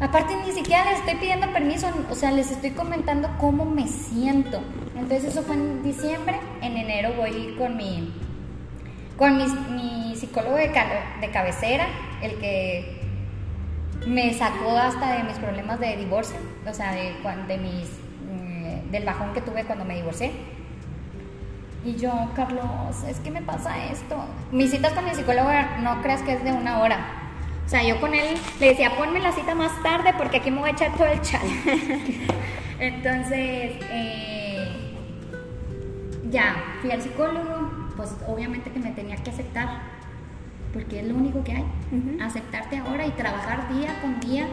aparte ni siquiera les estoy pidiendo permiso, o sea, les estoy comentando cómo me siento. Entonces eso fue en diciembre. En enero voy con mi con mi, psicólogo de, cabecera, el que me sacó hasta de mis problemas de divorcio, o sea, de, mis, mm, del bajón que tuve cuando me divorcié. Y yo, Carlos, es que me pasa esto. Mis citas con mi psicólogo no creas que es de una hora. O sea, yo con él le decía, ponme la cita más tarde porque aquí me voy a echar todo el chat. (laughs) Entonces, eh, ya, fui al psicólogo, pues obviamente que me tenía que aceptar, porque es lo único que hay, aceptarte ahora y trabajar día con día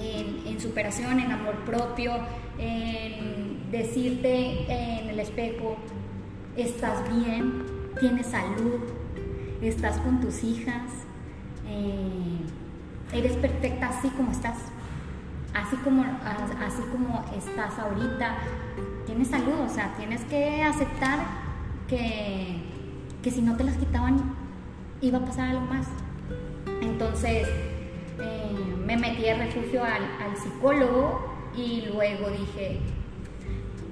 en, superación, en amor propio, en decirte en el espejo, estás bien, tienes salud, estás con tus hijas, eh, eres perfecta así como estás, así como, así como estás ahorita, tienes salud, o sea, tienes que aceptar que, que si no te las quitaban iba a pasar algo más. Entonces eh, me metí de refugio al, al, psicólogo y luego dije,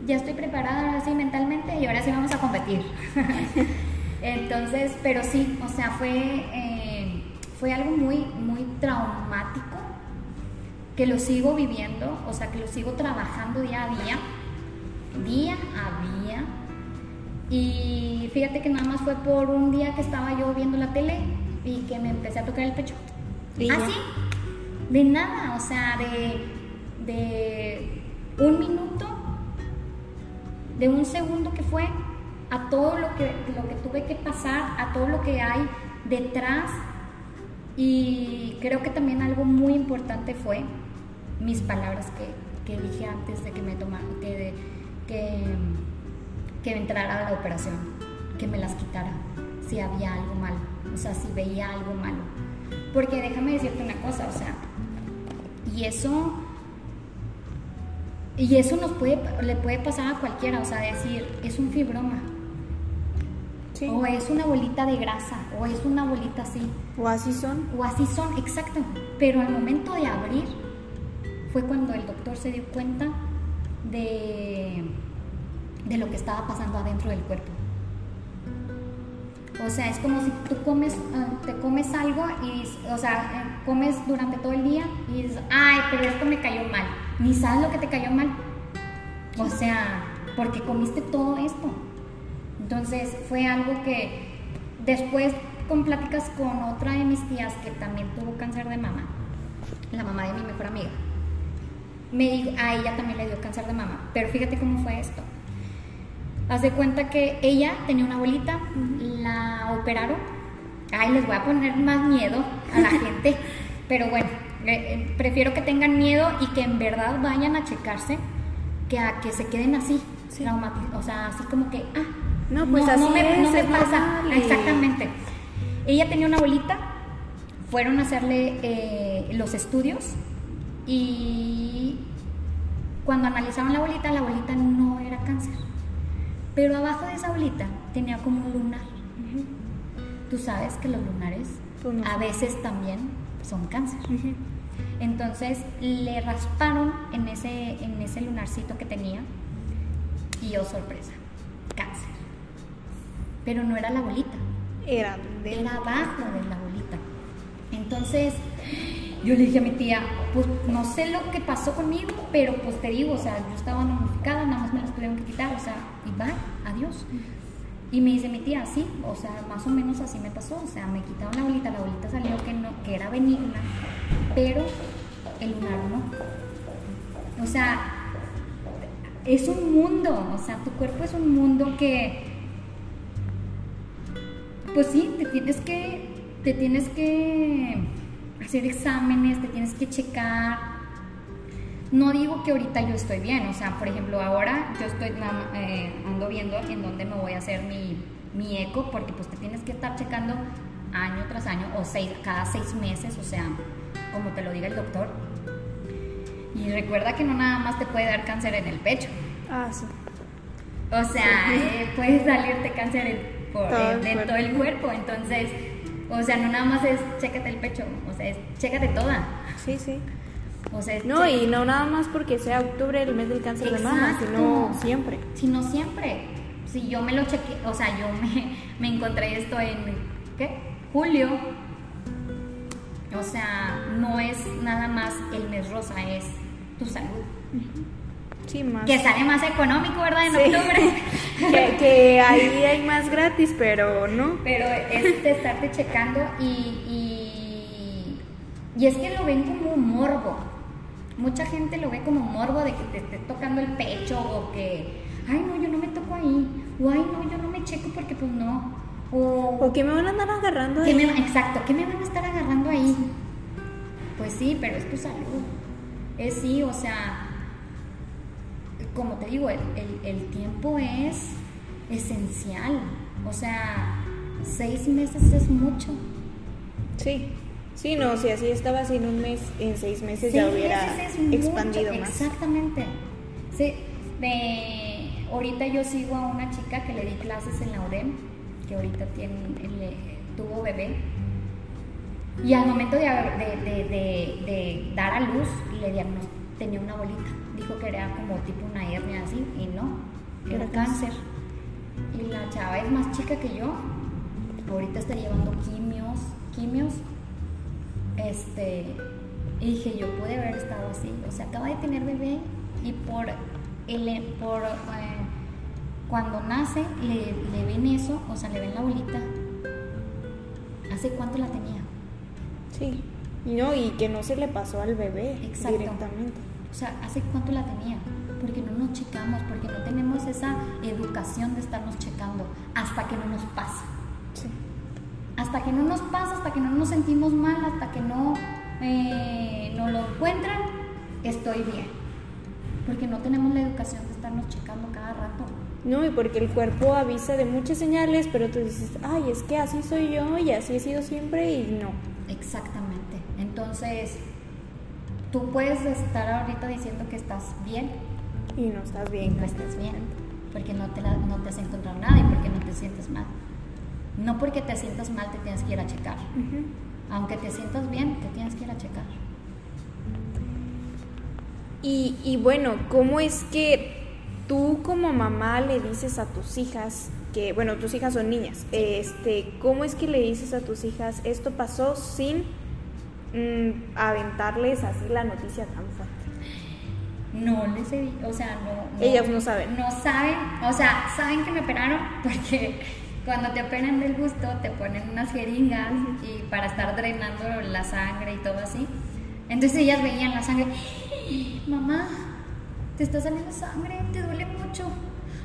ya estoy preparada mentalmente y ahora sí vamos a competir. (laughs) Entonces, pero sí, o sea, fue, eh, fue algo muy, muy traumático que lo sigo viviendo, o sea, que lo sigo trabajando día a día, día a día Y fíjate que nada más fue por un día que estaba yo viendo la tele y que me empecé a tocar el pecho. Y. Así, de nada, o sea, de, de un minuto, de un segundo que fue, a todo lo que, lo que tuve que pasar, a todo lo que hay detrás. Y creo que también algo muy importante fue mis palabras que, que dije antes de que me tomaran, que, que, que entrara a la operación, que me las quitara si había algo malo, o sea, si veía algo malo. Porque déjame decirte una cosa, o sea, y eso, y eso nos puede, le puede pasar a cualquiera, o sea, decir, es un fibroma, Sí. o es una bolita de grasa, o es una bolita así, O así son. o así son, exacto. Pero al momento de abrir fue cuando el doctor se dio cuenta de, de lo que estaba pasando adentro del cuerpo. O sea, es como si tú comes, ah, te comes algo y, o sea, eh, comes durante todo el día y dices, ay, pero esto me cayó mal. Ni sabes lo que te cayó mal. O sea, porque comiste todo esto. Entonces fue algo que después con pláticas con otra de mis tías que también tuvo cáncer de mama, la mamá de mi mejor amiga, me dijo, a ella también le dio cáncer de mama, pero fíjate cómo fue esto. Haz de cuenta que ella tenía una bolita, la operaron. Ay, les voy a poner más miedo a la (laughs) gente, pero bueno, eh, eh, prefiero que tengan miedo y que en verdad vayan a checarse que a que se queden así, Sí. o sea, así como que, ah, No, pues así me, no es, me es pasa. normal y- Exactamente. Ella tenía una bolita, fueron a hacerle eh, los estudios y cuando analizaron la bolita, la bolita no era cáncer. Pero abajo de esa bolita tenía como un lunar. Tú sabes que los lunares Pues no. a veces también son cáncer. Entonces le rasparon en ese, en ese lunarcito que tenía y oh sorpresa, cáncer. Pero no era la bolita, Era de era abajo de la bolita. Entonces yo le dije a mi tía, pues no sé lo que pasó conmigo, pero pues te digo, o sea, yo estaba momificada, nada más me las tuvieron que quitar, o sea, va, adiós. Y me dice mi tía, sí, o sea, más o menos así me pasó, o sea, me quitaron la bolita, la bolita salió que, no, que era benigna, pero el lunar no. O sea, es un mundo, o sea, tu cuerpo es un mundo que, pues sí, te tienes que, te tienes que hacer exámenes, te tienes que checar. No digo que ahorita yo estoy bien, o sea, por ejemplo, ahora yo estoy eh, ando viendo en dónde me voy a hacer mi, mi eco, porque pues te tienes que estar checando año tras año o seis, cada seis meses, o sea, como te lo diga el doctor. Y recuerda que no nada más te puede dar cáncer en el pecho, Ah, sí. o sea, eh, puede salirte cáncer en, por, Todo de cuerpo. todo el cuerpo, entonces, o sea, no nada más es chécate el pecho, o sea, es chécate toda. Sí, sí. O sea, es No, che- y no nada más porque sea octubre el mes del cáncer de mama, Exacto. sino siempre. sino siempre. Si yo me lo chequé, o sea, yo me, (laughs) me encontré esto en, ¿qué? Julio. O sea, no es nada más el mes rosa, es tu salud. Sí, más. Que sale más económico, ¿verdad? En Sí. octubre. (laughs) que, que ahí hay más gratis, pero no. Pero es de estarte checando y, y, y es que lo ven como morbo. Mucha gente lo ve como morbo de que te esté tocando el pecho o que, ay no, yo no me toco ahí. O ay no, yo no me checo porque pues no. O, O que me van a andar agarrando ¿qué ahí. me- exacto, ¿qué me van a estar agarrando ahí? Pues sí, pero es tu salud. Es sí, o sea, como te digo, el, el- el tiempo es esencial. O sea, seis meses es mucho. Sí. Sí, no, si así estabas en un mes, en seis meses ya hubiera meses es mucho, expandido más. Exactamente. Sí, de, ahorita yo sigo a una chica que le di clases en la UDEM, que ahorita tiene, le- tuvo bebé. Y al momento de, dar a luz, le diagnosticaron, tenía una bolita. Dijo que era como tipo una hernia así, y no, era Era cáncer. Y la chava es más chica que yo. Ahorita está llevando quimios, quimios. Este, y dije, yo pude haber estado así. O sea, acaba de tener bebé y por, el, por eh, cuando nace le, le ven eso, o sea, le ven la bolita. ¿Hace cuánto la tenía? Sí. No, y que no se le pasó al bebé Exacto. directamente. O sea, ¿hace cuánto la tenía? Porque no nos checamos, porque no tenemos esa educación de estarnos checando hasta que no nos pasa. Hasta que no nos pasa, hasta que no nos sentimos mal, hasta que no, eh, no lo encuentran, estoy bien. Porque no tenemos la educación de estarnos checando cada rato. No, y porque el cuerpo avisa de muchas señales, pero tú dices, ay, es que así soy yo y así he sido siempre y no. Exactamente. Entonces, tú puedes estar ahorita diciendo que estás bien Y no estás y bien. no estás bien, porque no te, la- no te has encontrado nada y porque no te sientes mal. No porque te sientas mal te tienes que ir a checar. Aunque te sientas bien, te tienes que ir a checar. Y, y bueno, ¿cómo es que tú como mamá le dices a tus hijas que, bueno, tus hijas son niñas, este, ¿cómo es que le dices a tus hijas esto pasó sin mm, aventarles así la noticia tan fuerte? No les he o sea, no, Ellas no saben. No saben, o sea, saben que me operaron porque cuando te operan del gusto te ponen unas jeringas y para estar drenando la sangre y todo así. Entonces ellas veían la sangre, (gasps) mamá, te está saliendo sangre, te duele mucho.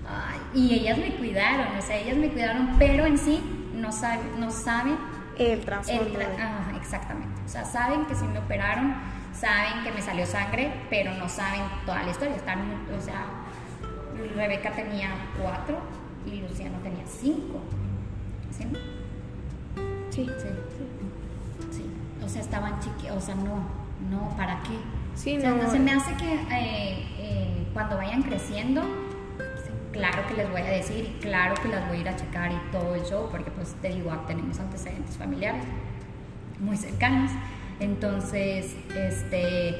Ay, y ellas me cuidaron, o sea, ellas me cuidaron, pero en sí no saben, no saben El el trasfondo. tra- ajá, exactamente. O sea, saben que sí me operaron, saben que me salió sangre, pero no saben toda la historia. Están, o sea, Rebeca tenía cuatro y Luciano tenía cinco. ¿Sí? Sí. Sí. Sí. O sea, estaban chiquitos, o sea, no, no, ¿para qué? Sí, O sea, no. se me hace que eh, eh, cuando vayan creciendo, claro que les voy a decir y claro que las voy a ir a checar y todo el show, porque pues te digo, tenemos antecedentes familiares muy cercanos. Entonces, este,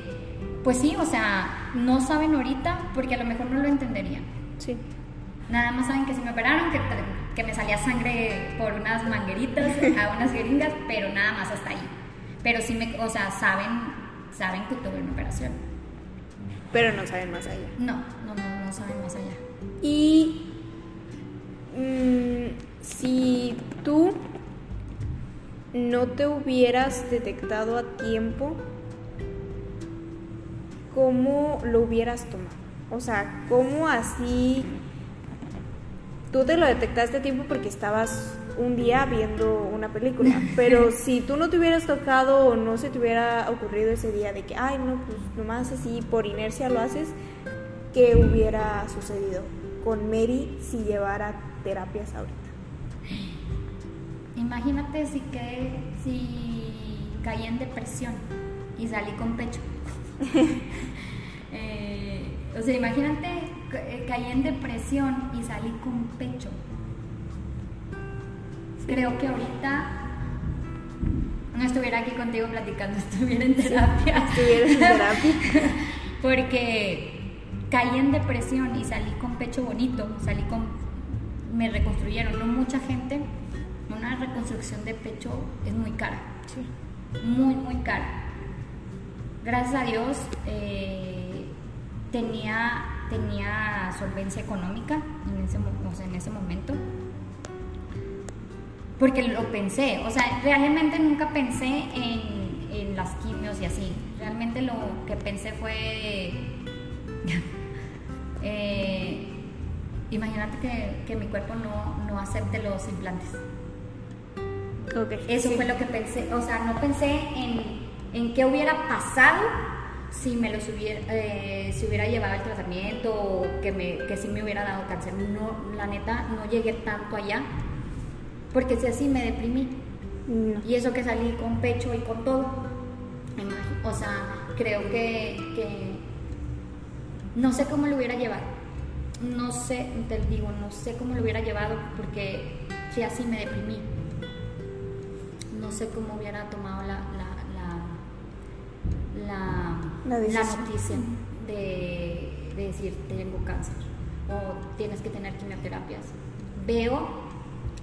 pues sí, o sea, no saben ahorita porque a lo mejor no lo entenderían. Sí. Nada más saben que se me operaron, que, que me salía sangre por unas mangueritas a (laughs) unas jeringas, pero nada más hasta ahí. Pero sí me, o sea, saben, saben que tuve una operación. Pero no saben más allá. No, no, no, no saben más allá. Y mm, si tú no te hubieras detectado a tiempo, ¿cómo lo hubieras tomado? O sea, ¿cómo así tú te lo detectaste a tiempo porque estabas un día viendo una película? (laughs) Pero si tú no te hubieras tocado o no se te hubiera ocurrido ese día de que, ay, no, pues nomás así por inercia lo haces, ¿qué hubiera sucedido con Mary si llevara terapias ahorita? Imagínate si que si caí en depresión y salí con pecho. (laughs) Eh, o sea, imagínate caí en depresión y salí con pecho. Creo que ahorita no estuviera aquí contigo platicando, (laughs) estuviera en terapia. Estuvieras en terapia. (laughs) Porque caí en depresión y salí con pecho bonito, salí con... Me reconstruyeron, no mucha gente. Una reconstrucción de pecho es muy cara, Sí. muy, muy cara. Gracias a Dios eh, tenía, tenía solvencia económica en ese, o sea, en ese momento. Porque lo pensé, o sea, realmente nunca pensé en, en las quimios y así. Realmente lo que pensé fue. (laughs) eh, imagínate que, que mi cuerpo no, no acepte los implantes. Ok. Eso Sí. fue lo que pensé. O sea, no pensé en, en qué hubiera pasado si me los hubiera, eh, si hubiera llevado el tratamiento o que, me, que si me hubiera dado cáncer. No, la neta, no llegué tanto allá. Porque si así me deprimí. No. Y eso que salí con pecho y con todo. O sea, creo que, que no sé cómo lo hubiera llevado. No sé, te digo, no sé cómo lo hubiera llevado porque si así me deprimí. No sé cómo hubiera tomado la, la, la, la, La la noticia de, de decir tengo cáncer o tienes que tener quimioterapias. Veo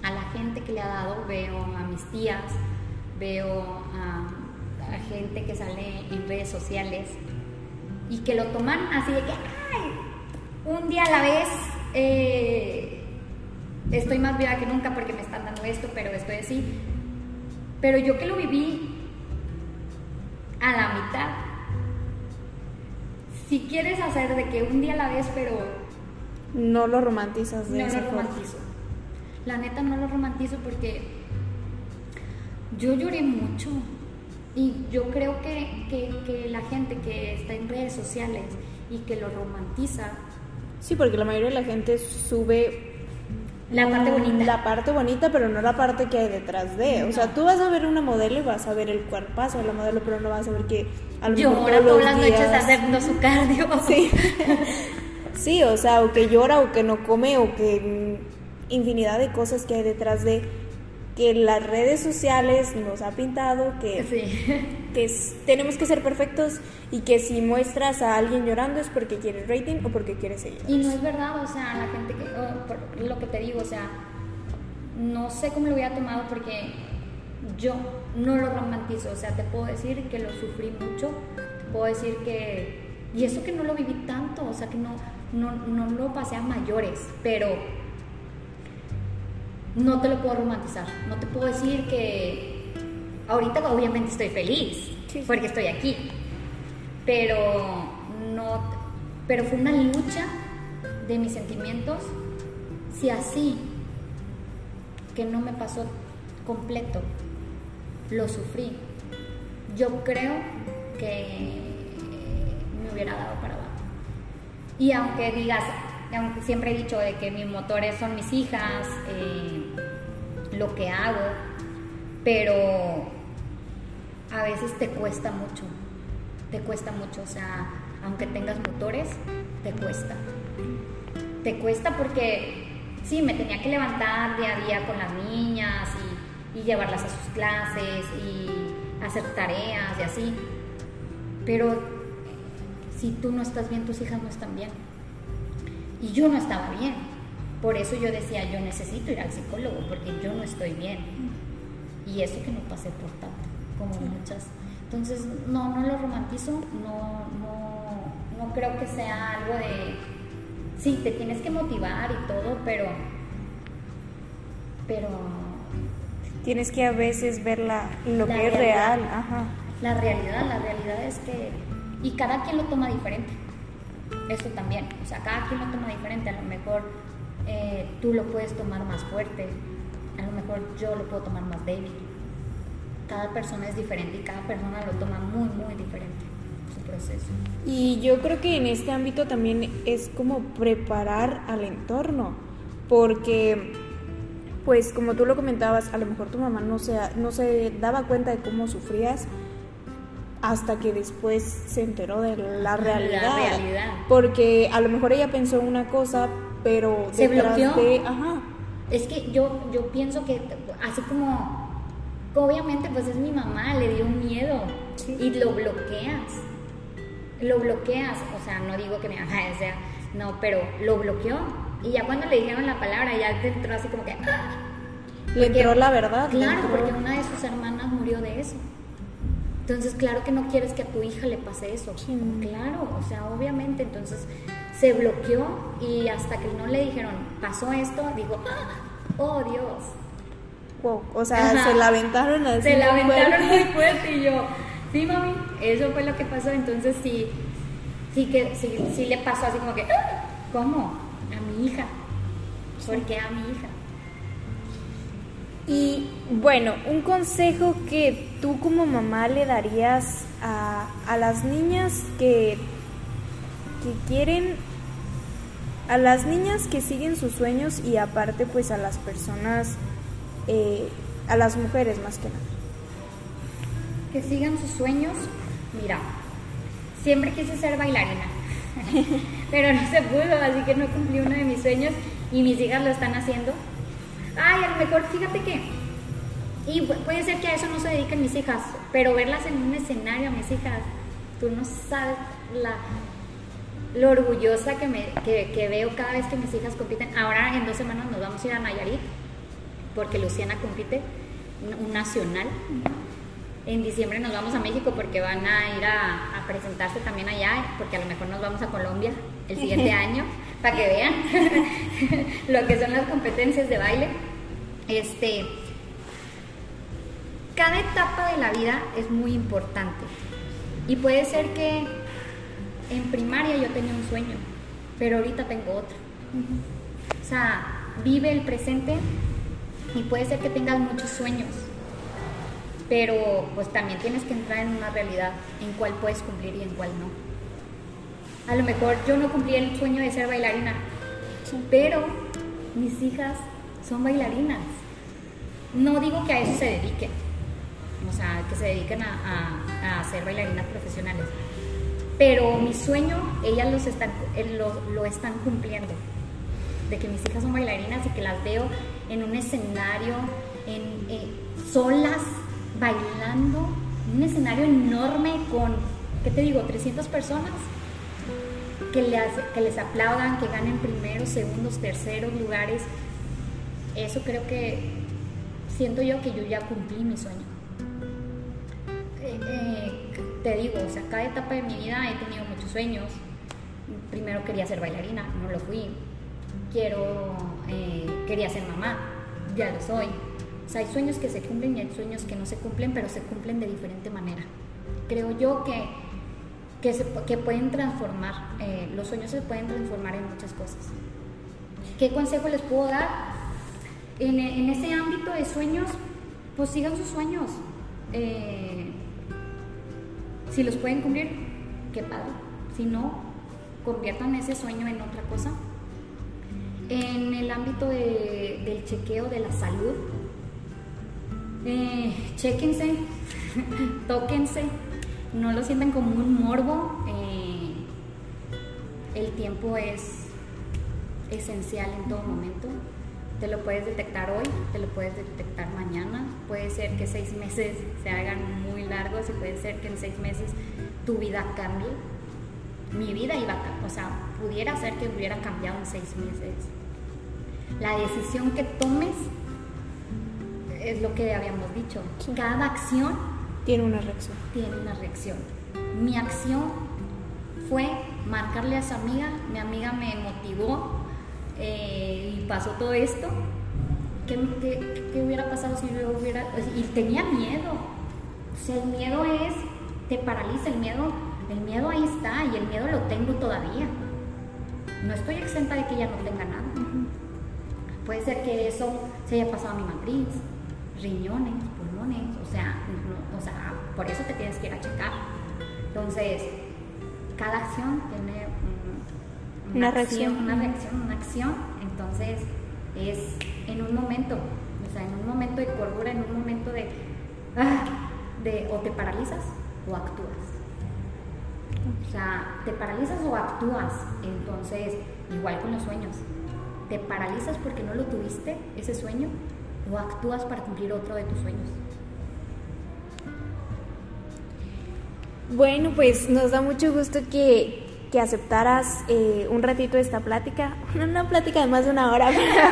a la gente que le ha dado, veo a mis tías, veo a, a gente que sale en redes sociales y que lo toman así de que, ay, un día a la vez eh, estoy más viva que nunca porque me están dando esto, pero estoy así. Pero yo que lo viví a la mitad, si quieres hacer de que un día la ves, pero... No lo romantizas de No esa lo forma. romantizo. La neta no lo romantizo porque yo lloré mucho. Y yo creo que, que- que la gente que está en redes sociales y que lo romantiza, Sí, porque la mayoría de la gente sube la parte bonita. La parte bonita, pero no la parte que hay detrás de. O sea, tú vas a ver una modelo y vas a ver el cuerpazo de la modelo, pero no vas a ver que a lo mejor Llora todas las noches haciendo su cardio. (laughs) Sí. sí, o sea, o que llora o que no come o que infinidad de cosas que hay detrás de que las redes sociales nos ha pintado que, Sí. Que es- tenemos que ser perfectos y que si muestras a alguien llorando es porque quieres rating o porque quieres seguir. Y no es verdad, o sea, la gente que, oh, lo que te digo, o sea, no sé cómo lo hubiera tomado porque yo no lo romantizo, o sea, te puedo decir que lo sufrí mucho, te puedo decir que, y eso que no lo viví tanto, o sea, que no, no, no lo pasé a mayores, pero no te lo puedo romantizar, no te puedo decir que ahorita obviamente estoy feliz, Sí. porque estoy aquí, pero no pero fue una lucha de mis sentimientos si así que no me pasó completo lo sufrí yo creo que me hubiera dado para abajo y aunque digas aunque siempre he dicho de que mis motores son mis hijas eh, lo que hago pero a veces te cuesta mucho, te cuesta mucho, o sea, aunque tengas motores, te cuesta. Te cuesta porque sí, me tenía que levantar día a día con las niñas y, llevarlas a sus clases y hacer tareas y así, pero si tú no estás bien, tus hijas no están bien. Y yo no estaba bien. Por eso yo decía, yo necesito ir al psicólogo porque yo no estoy bien. Y eso que no pasé por tanto, como muchas. Entonces, no, no lo romantizo, no, no, no creo que sea algo de... Sí, te tienes que motivar y todo, pero... Pero Tienes que a veces ver la, lo La que es real. Ajá. la realidad, la realidad es que... Y cada quien lo toma diferente. Esto también. O sea, cada quien lo toma diferente. A lo mejor eh, tú lo puedes tomar más fuerte. A lo mejor yo lo puedo tomar más débil. Cada persona es diferente y cada persona lo toma muy, muy diferente. Su proceso. Y yo creo que en este ámbito también es como preparar al entorno, porque, pues como tú lo comentabas, a lo mejor tu mamá no se, no se daba cuenta de cómo sufrías hasta que después se enteró de la realidad. realidad. Porque a lo mejor ella pensó una cosa, pero Se bloqueó. de... Ajá. Es que yo, yo pienso que así como, obviamente pues es mi mamá, le dio miedo Sí. y lo bloqueas, lo bloqueas, o sea, no digo que mi mamá (laughs) sea, no, pero lo bloqueó y ya cuando le dijeron la palabra ya entró así como que, ¡ah! Le entró la verdad. Claro, porque una de sus hermanas murió de eso. Entonces, claro que no quieres que a tu hija le pase eso. Sí. Claro, o sea, obviamente. Entonces, se bloqueó y hasta que no le dijeron, pasó esto, dijo, "Ah, oh Dios. Wow, O sea, Ajá. se la aventaron así. Se la aventaron muy (laughs) fuerte y yo, sí, mami, eso fue lo que pasó. Entonces, sí, sí que sí, sí le pasó así como que, "Ah, ¿cómo? A mi hija. ¿Por qué a mi hija? Y bueno, un consejo que tú como mamá le darías a, a las niñas que, que quieren, a las niñas que siguen sus sueños y aparte pues a las personas, eh, a las mujeres más que nada. que sigan sus sueños. Mira, siempre quise ser bailarina, (laughs) pero no se pudo, así que no cumplí uno de mis sueños y mis hijas lo están haciendo. Ay, a lo mejor fíjate que, y pu- puede ser que a eso no se dediquen mis hijas, pero verlas en un escenario, mis hijas, tú no sabes la, lo orgullosa que, me, que, que veo cada vez que mis hijas compiten. Ahora en dos semanas nos vamos a ir a Nayarit, porque Luciana compite un- nacional. En diciembre nos vamos a México porque van a ir a, a presentarse también allá, porque a lo mejor nos vamos a Colombia. el siguiente (laughs) año, para que vean (laughs) lo que son las competencias de baile. Este, cada etapa de la vida es muy importante. Y puede ser que en primaria yo tenía un sueño, pero ahorita tengo otro. O sea, vive el presente y puede ser que tengas muchos sueños, pero pues también tienes que entrar en una realidad en cuál puedes cumplir y en cuál no. A lo mejor yo no cumplí el sueño de ser bailarina, pero mis hijas son bailarinas. No digo que a eso se dediquen, o sea, que se dediquen a, ser bailarinas profesionales, pero mi sueño, ellas los están, eh, lo, están cumpliendo, de que mis hijas son bailarinas y que las veo en un escenario, en, eh, solas, bailando, un escenario enorme con, ¿qué te digo?, 300 personas que les, que les aplaudan, que ganen primeros, segundos, terceros lugares. Eso creo que siento yo que yo ya cumplí mi sueño. Eh, eh, te digo, o sea, cada etapa de mi vida he tenido muchos sueños. Primero quería ser bailarina, no lo fui. Quiero, eh, quería ser mamá, ya lo soy o sea, hay sueños que se cumplen y hay sueños que no se cumplen, pero se cumplen de diferente manera. Creo yo que, que, pueden transformar, eh, los sueños se pueden transformar en muchas cosas. ¿Qué consejo les puedo dar? En, en ese ámbito de sueños, pues sigan sus sueños. Eh, si los pueden cumplir, qué padre. Si no, conviertan ese sueño en otra cosa. En el ámbito de, del chequeo de la salud, eh, chequense, (laughs) tóquense, no lo sientan como un morbo. Eh, el tiempo es esencial en todo momento. Te lo puedes detectar hoy, te lo puedes detectar mañana. Puede ser que seis meses se hagan muy largos y puede ser que en seis meses tu vida cambie. Mi vida iba a o sea, pudiera ser que hubiera cambiado en seis meses. La decisión que tomes es lo que habíamos dicho. Cada acción tiene una reacción. Tiene una reacción. Mi acción fue marcarle a esa amiga, mi amiga me motivó eh, y pasó todo esto. ¿Qué, hubiera pasado si yo hubiera.? Y tenía miedo. O sea, el miedo es. te paraliza, el miedo. El miedo ahí está y el miedo lo tengo todavía. No estoy exenta de que ella no tenga nada. Puede ser que eso se haya pasado a mi matriz, riñones, pulmones, o sea, o sea, por eso te tienes que ir a checar. Entonces, cada acción tiene una, reacción, una reacción, una acción, entonces es en un momento, o sea, en un momento de cordura, en un momento de, ah, de o te paralizas o actúas. O sea, te paralizas o actúas, entonces igual con los sueños. Te paralizas porque no lo tuviste, ese sueño, o actúas para cumplir otro de tus sueños. Bueno, pues nos da mucho gusto que, que aceptaras eh, un ratito esta plática. (laughs) Una plática de más de una hora,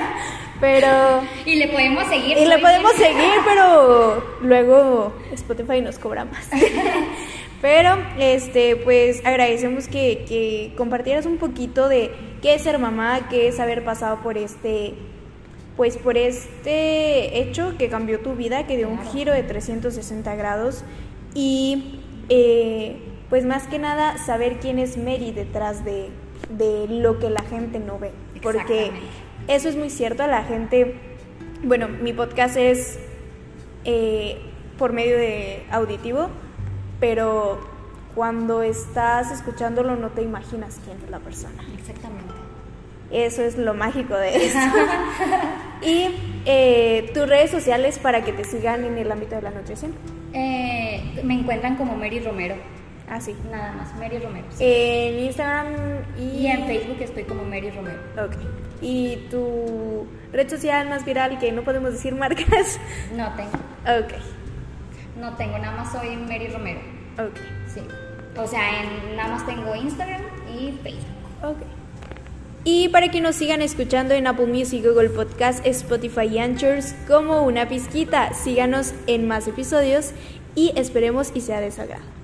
(laughs) pero... y le podemos seguir. Y le podemos seguir, pero luego Spotify nos cobra más. (laughs) pero, este, pues agradecemos que, que compartieras un poquito de qué es ser mamá, qué es haber pasado por este pues por este hecho que cambió tu vida, que dio un giro de 360 grados. Y eh, pues más que nada saber quién es Mary detrás de, lo que la gente no ve, porque eso es muy cierto, la gente, bueno, mi podcast es eh, por medio de auditivo, pero cuando estás escuchándolo no te imaginas quién es la persona. Exactamente. Eso es lo mágico de (laughs) esto. y eh, tus redes sociales para que te sigan en el ámbito de la nutrición. Eh, me encuentran como Mary Romero. Ah, sí. Nada más, Mary Romero. En Instagram y... y... en Facebook estoy como Mary Romero. Ok. ¿Y tu red social más viral que no podemos decir marcas? No tengo. Ok. No tengo, nada más soy Mary Romero. Ok. Sí. O sea, en, nada más tengo Instagram y Facebook. Ok. Y para que nos sigan escuchando en Apple Music, Google Podcast, Spotify y Anchors como una pizquita, síganos en más episodios y esperemos y sea de sagrado.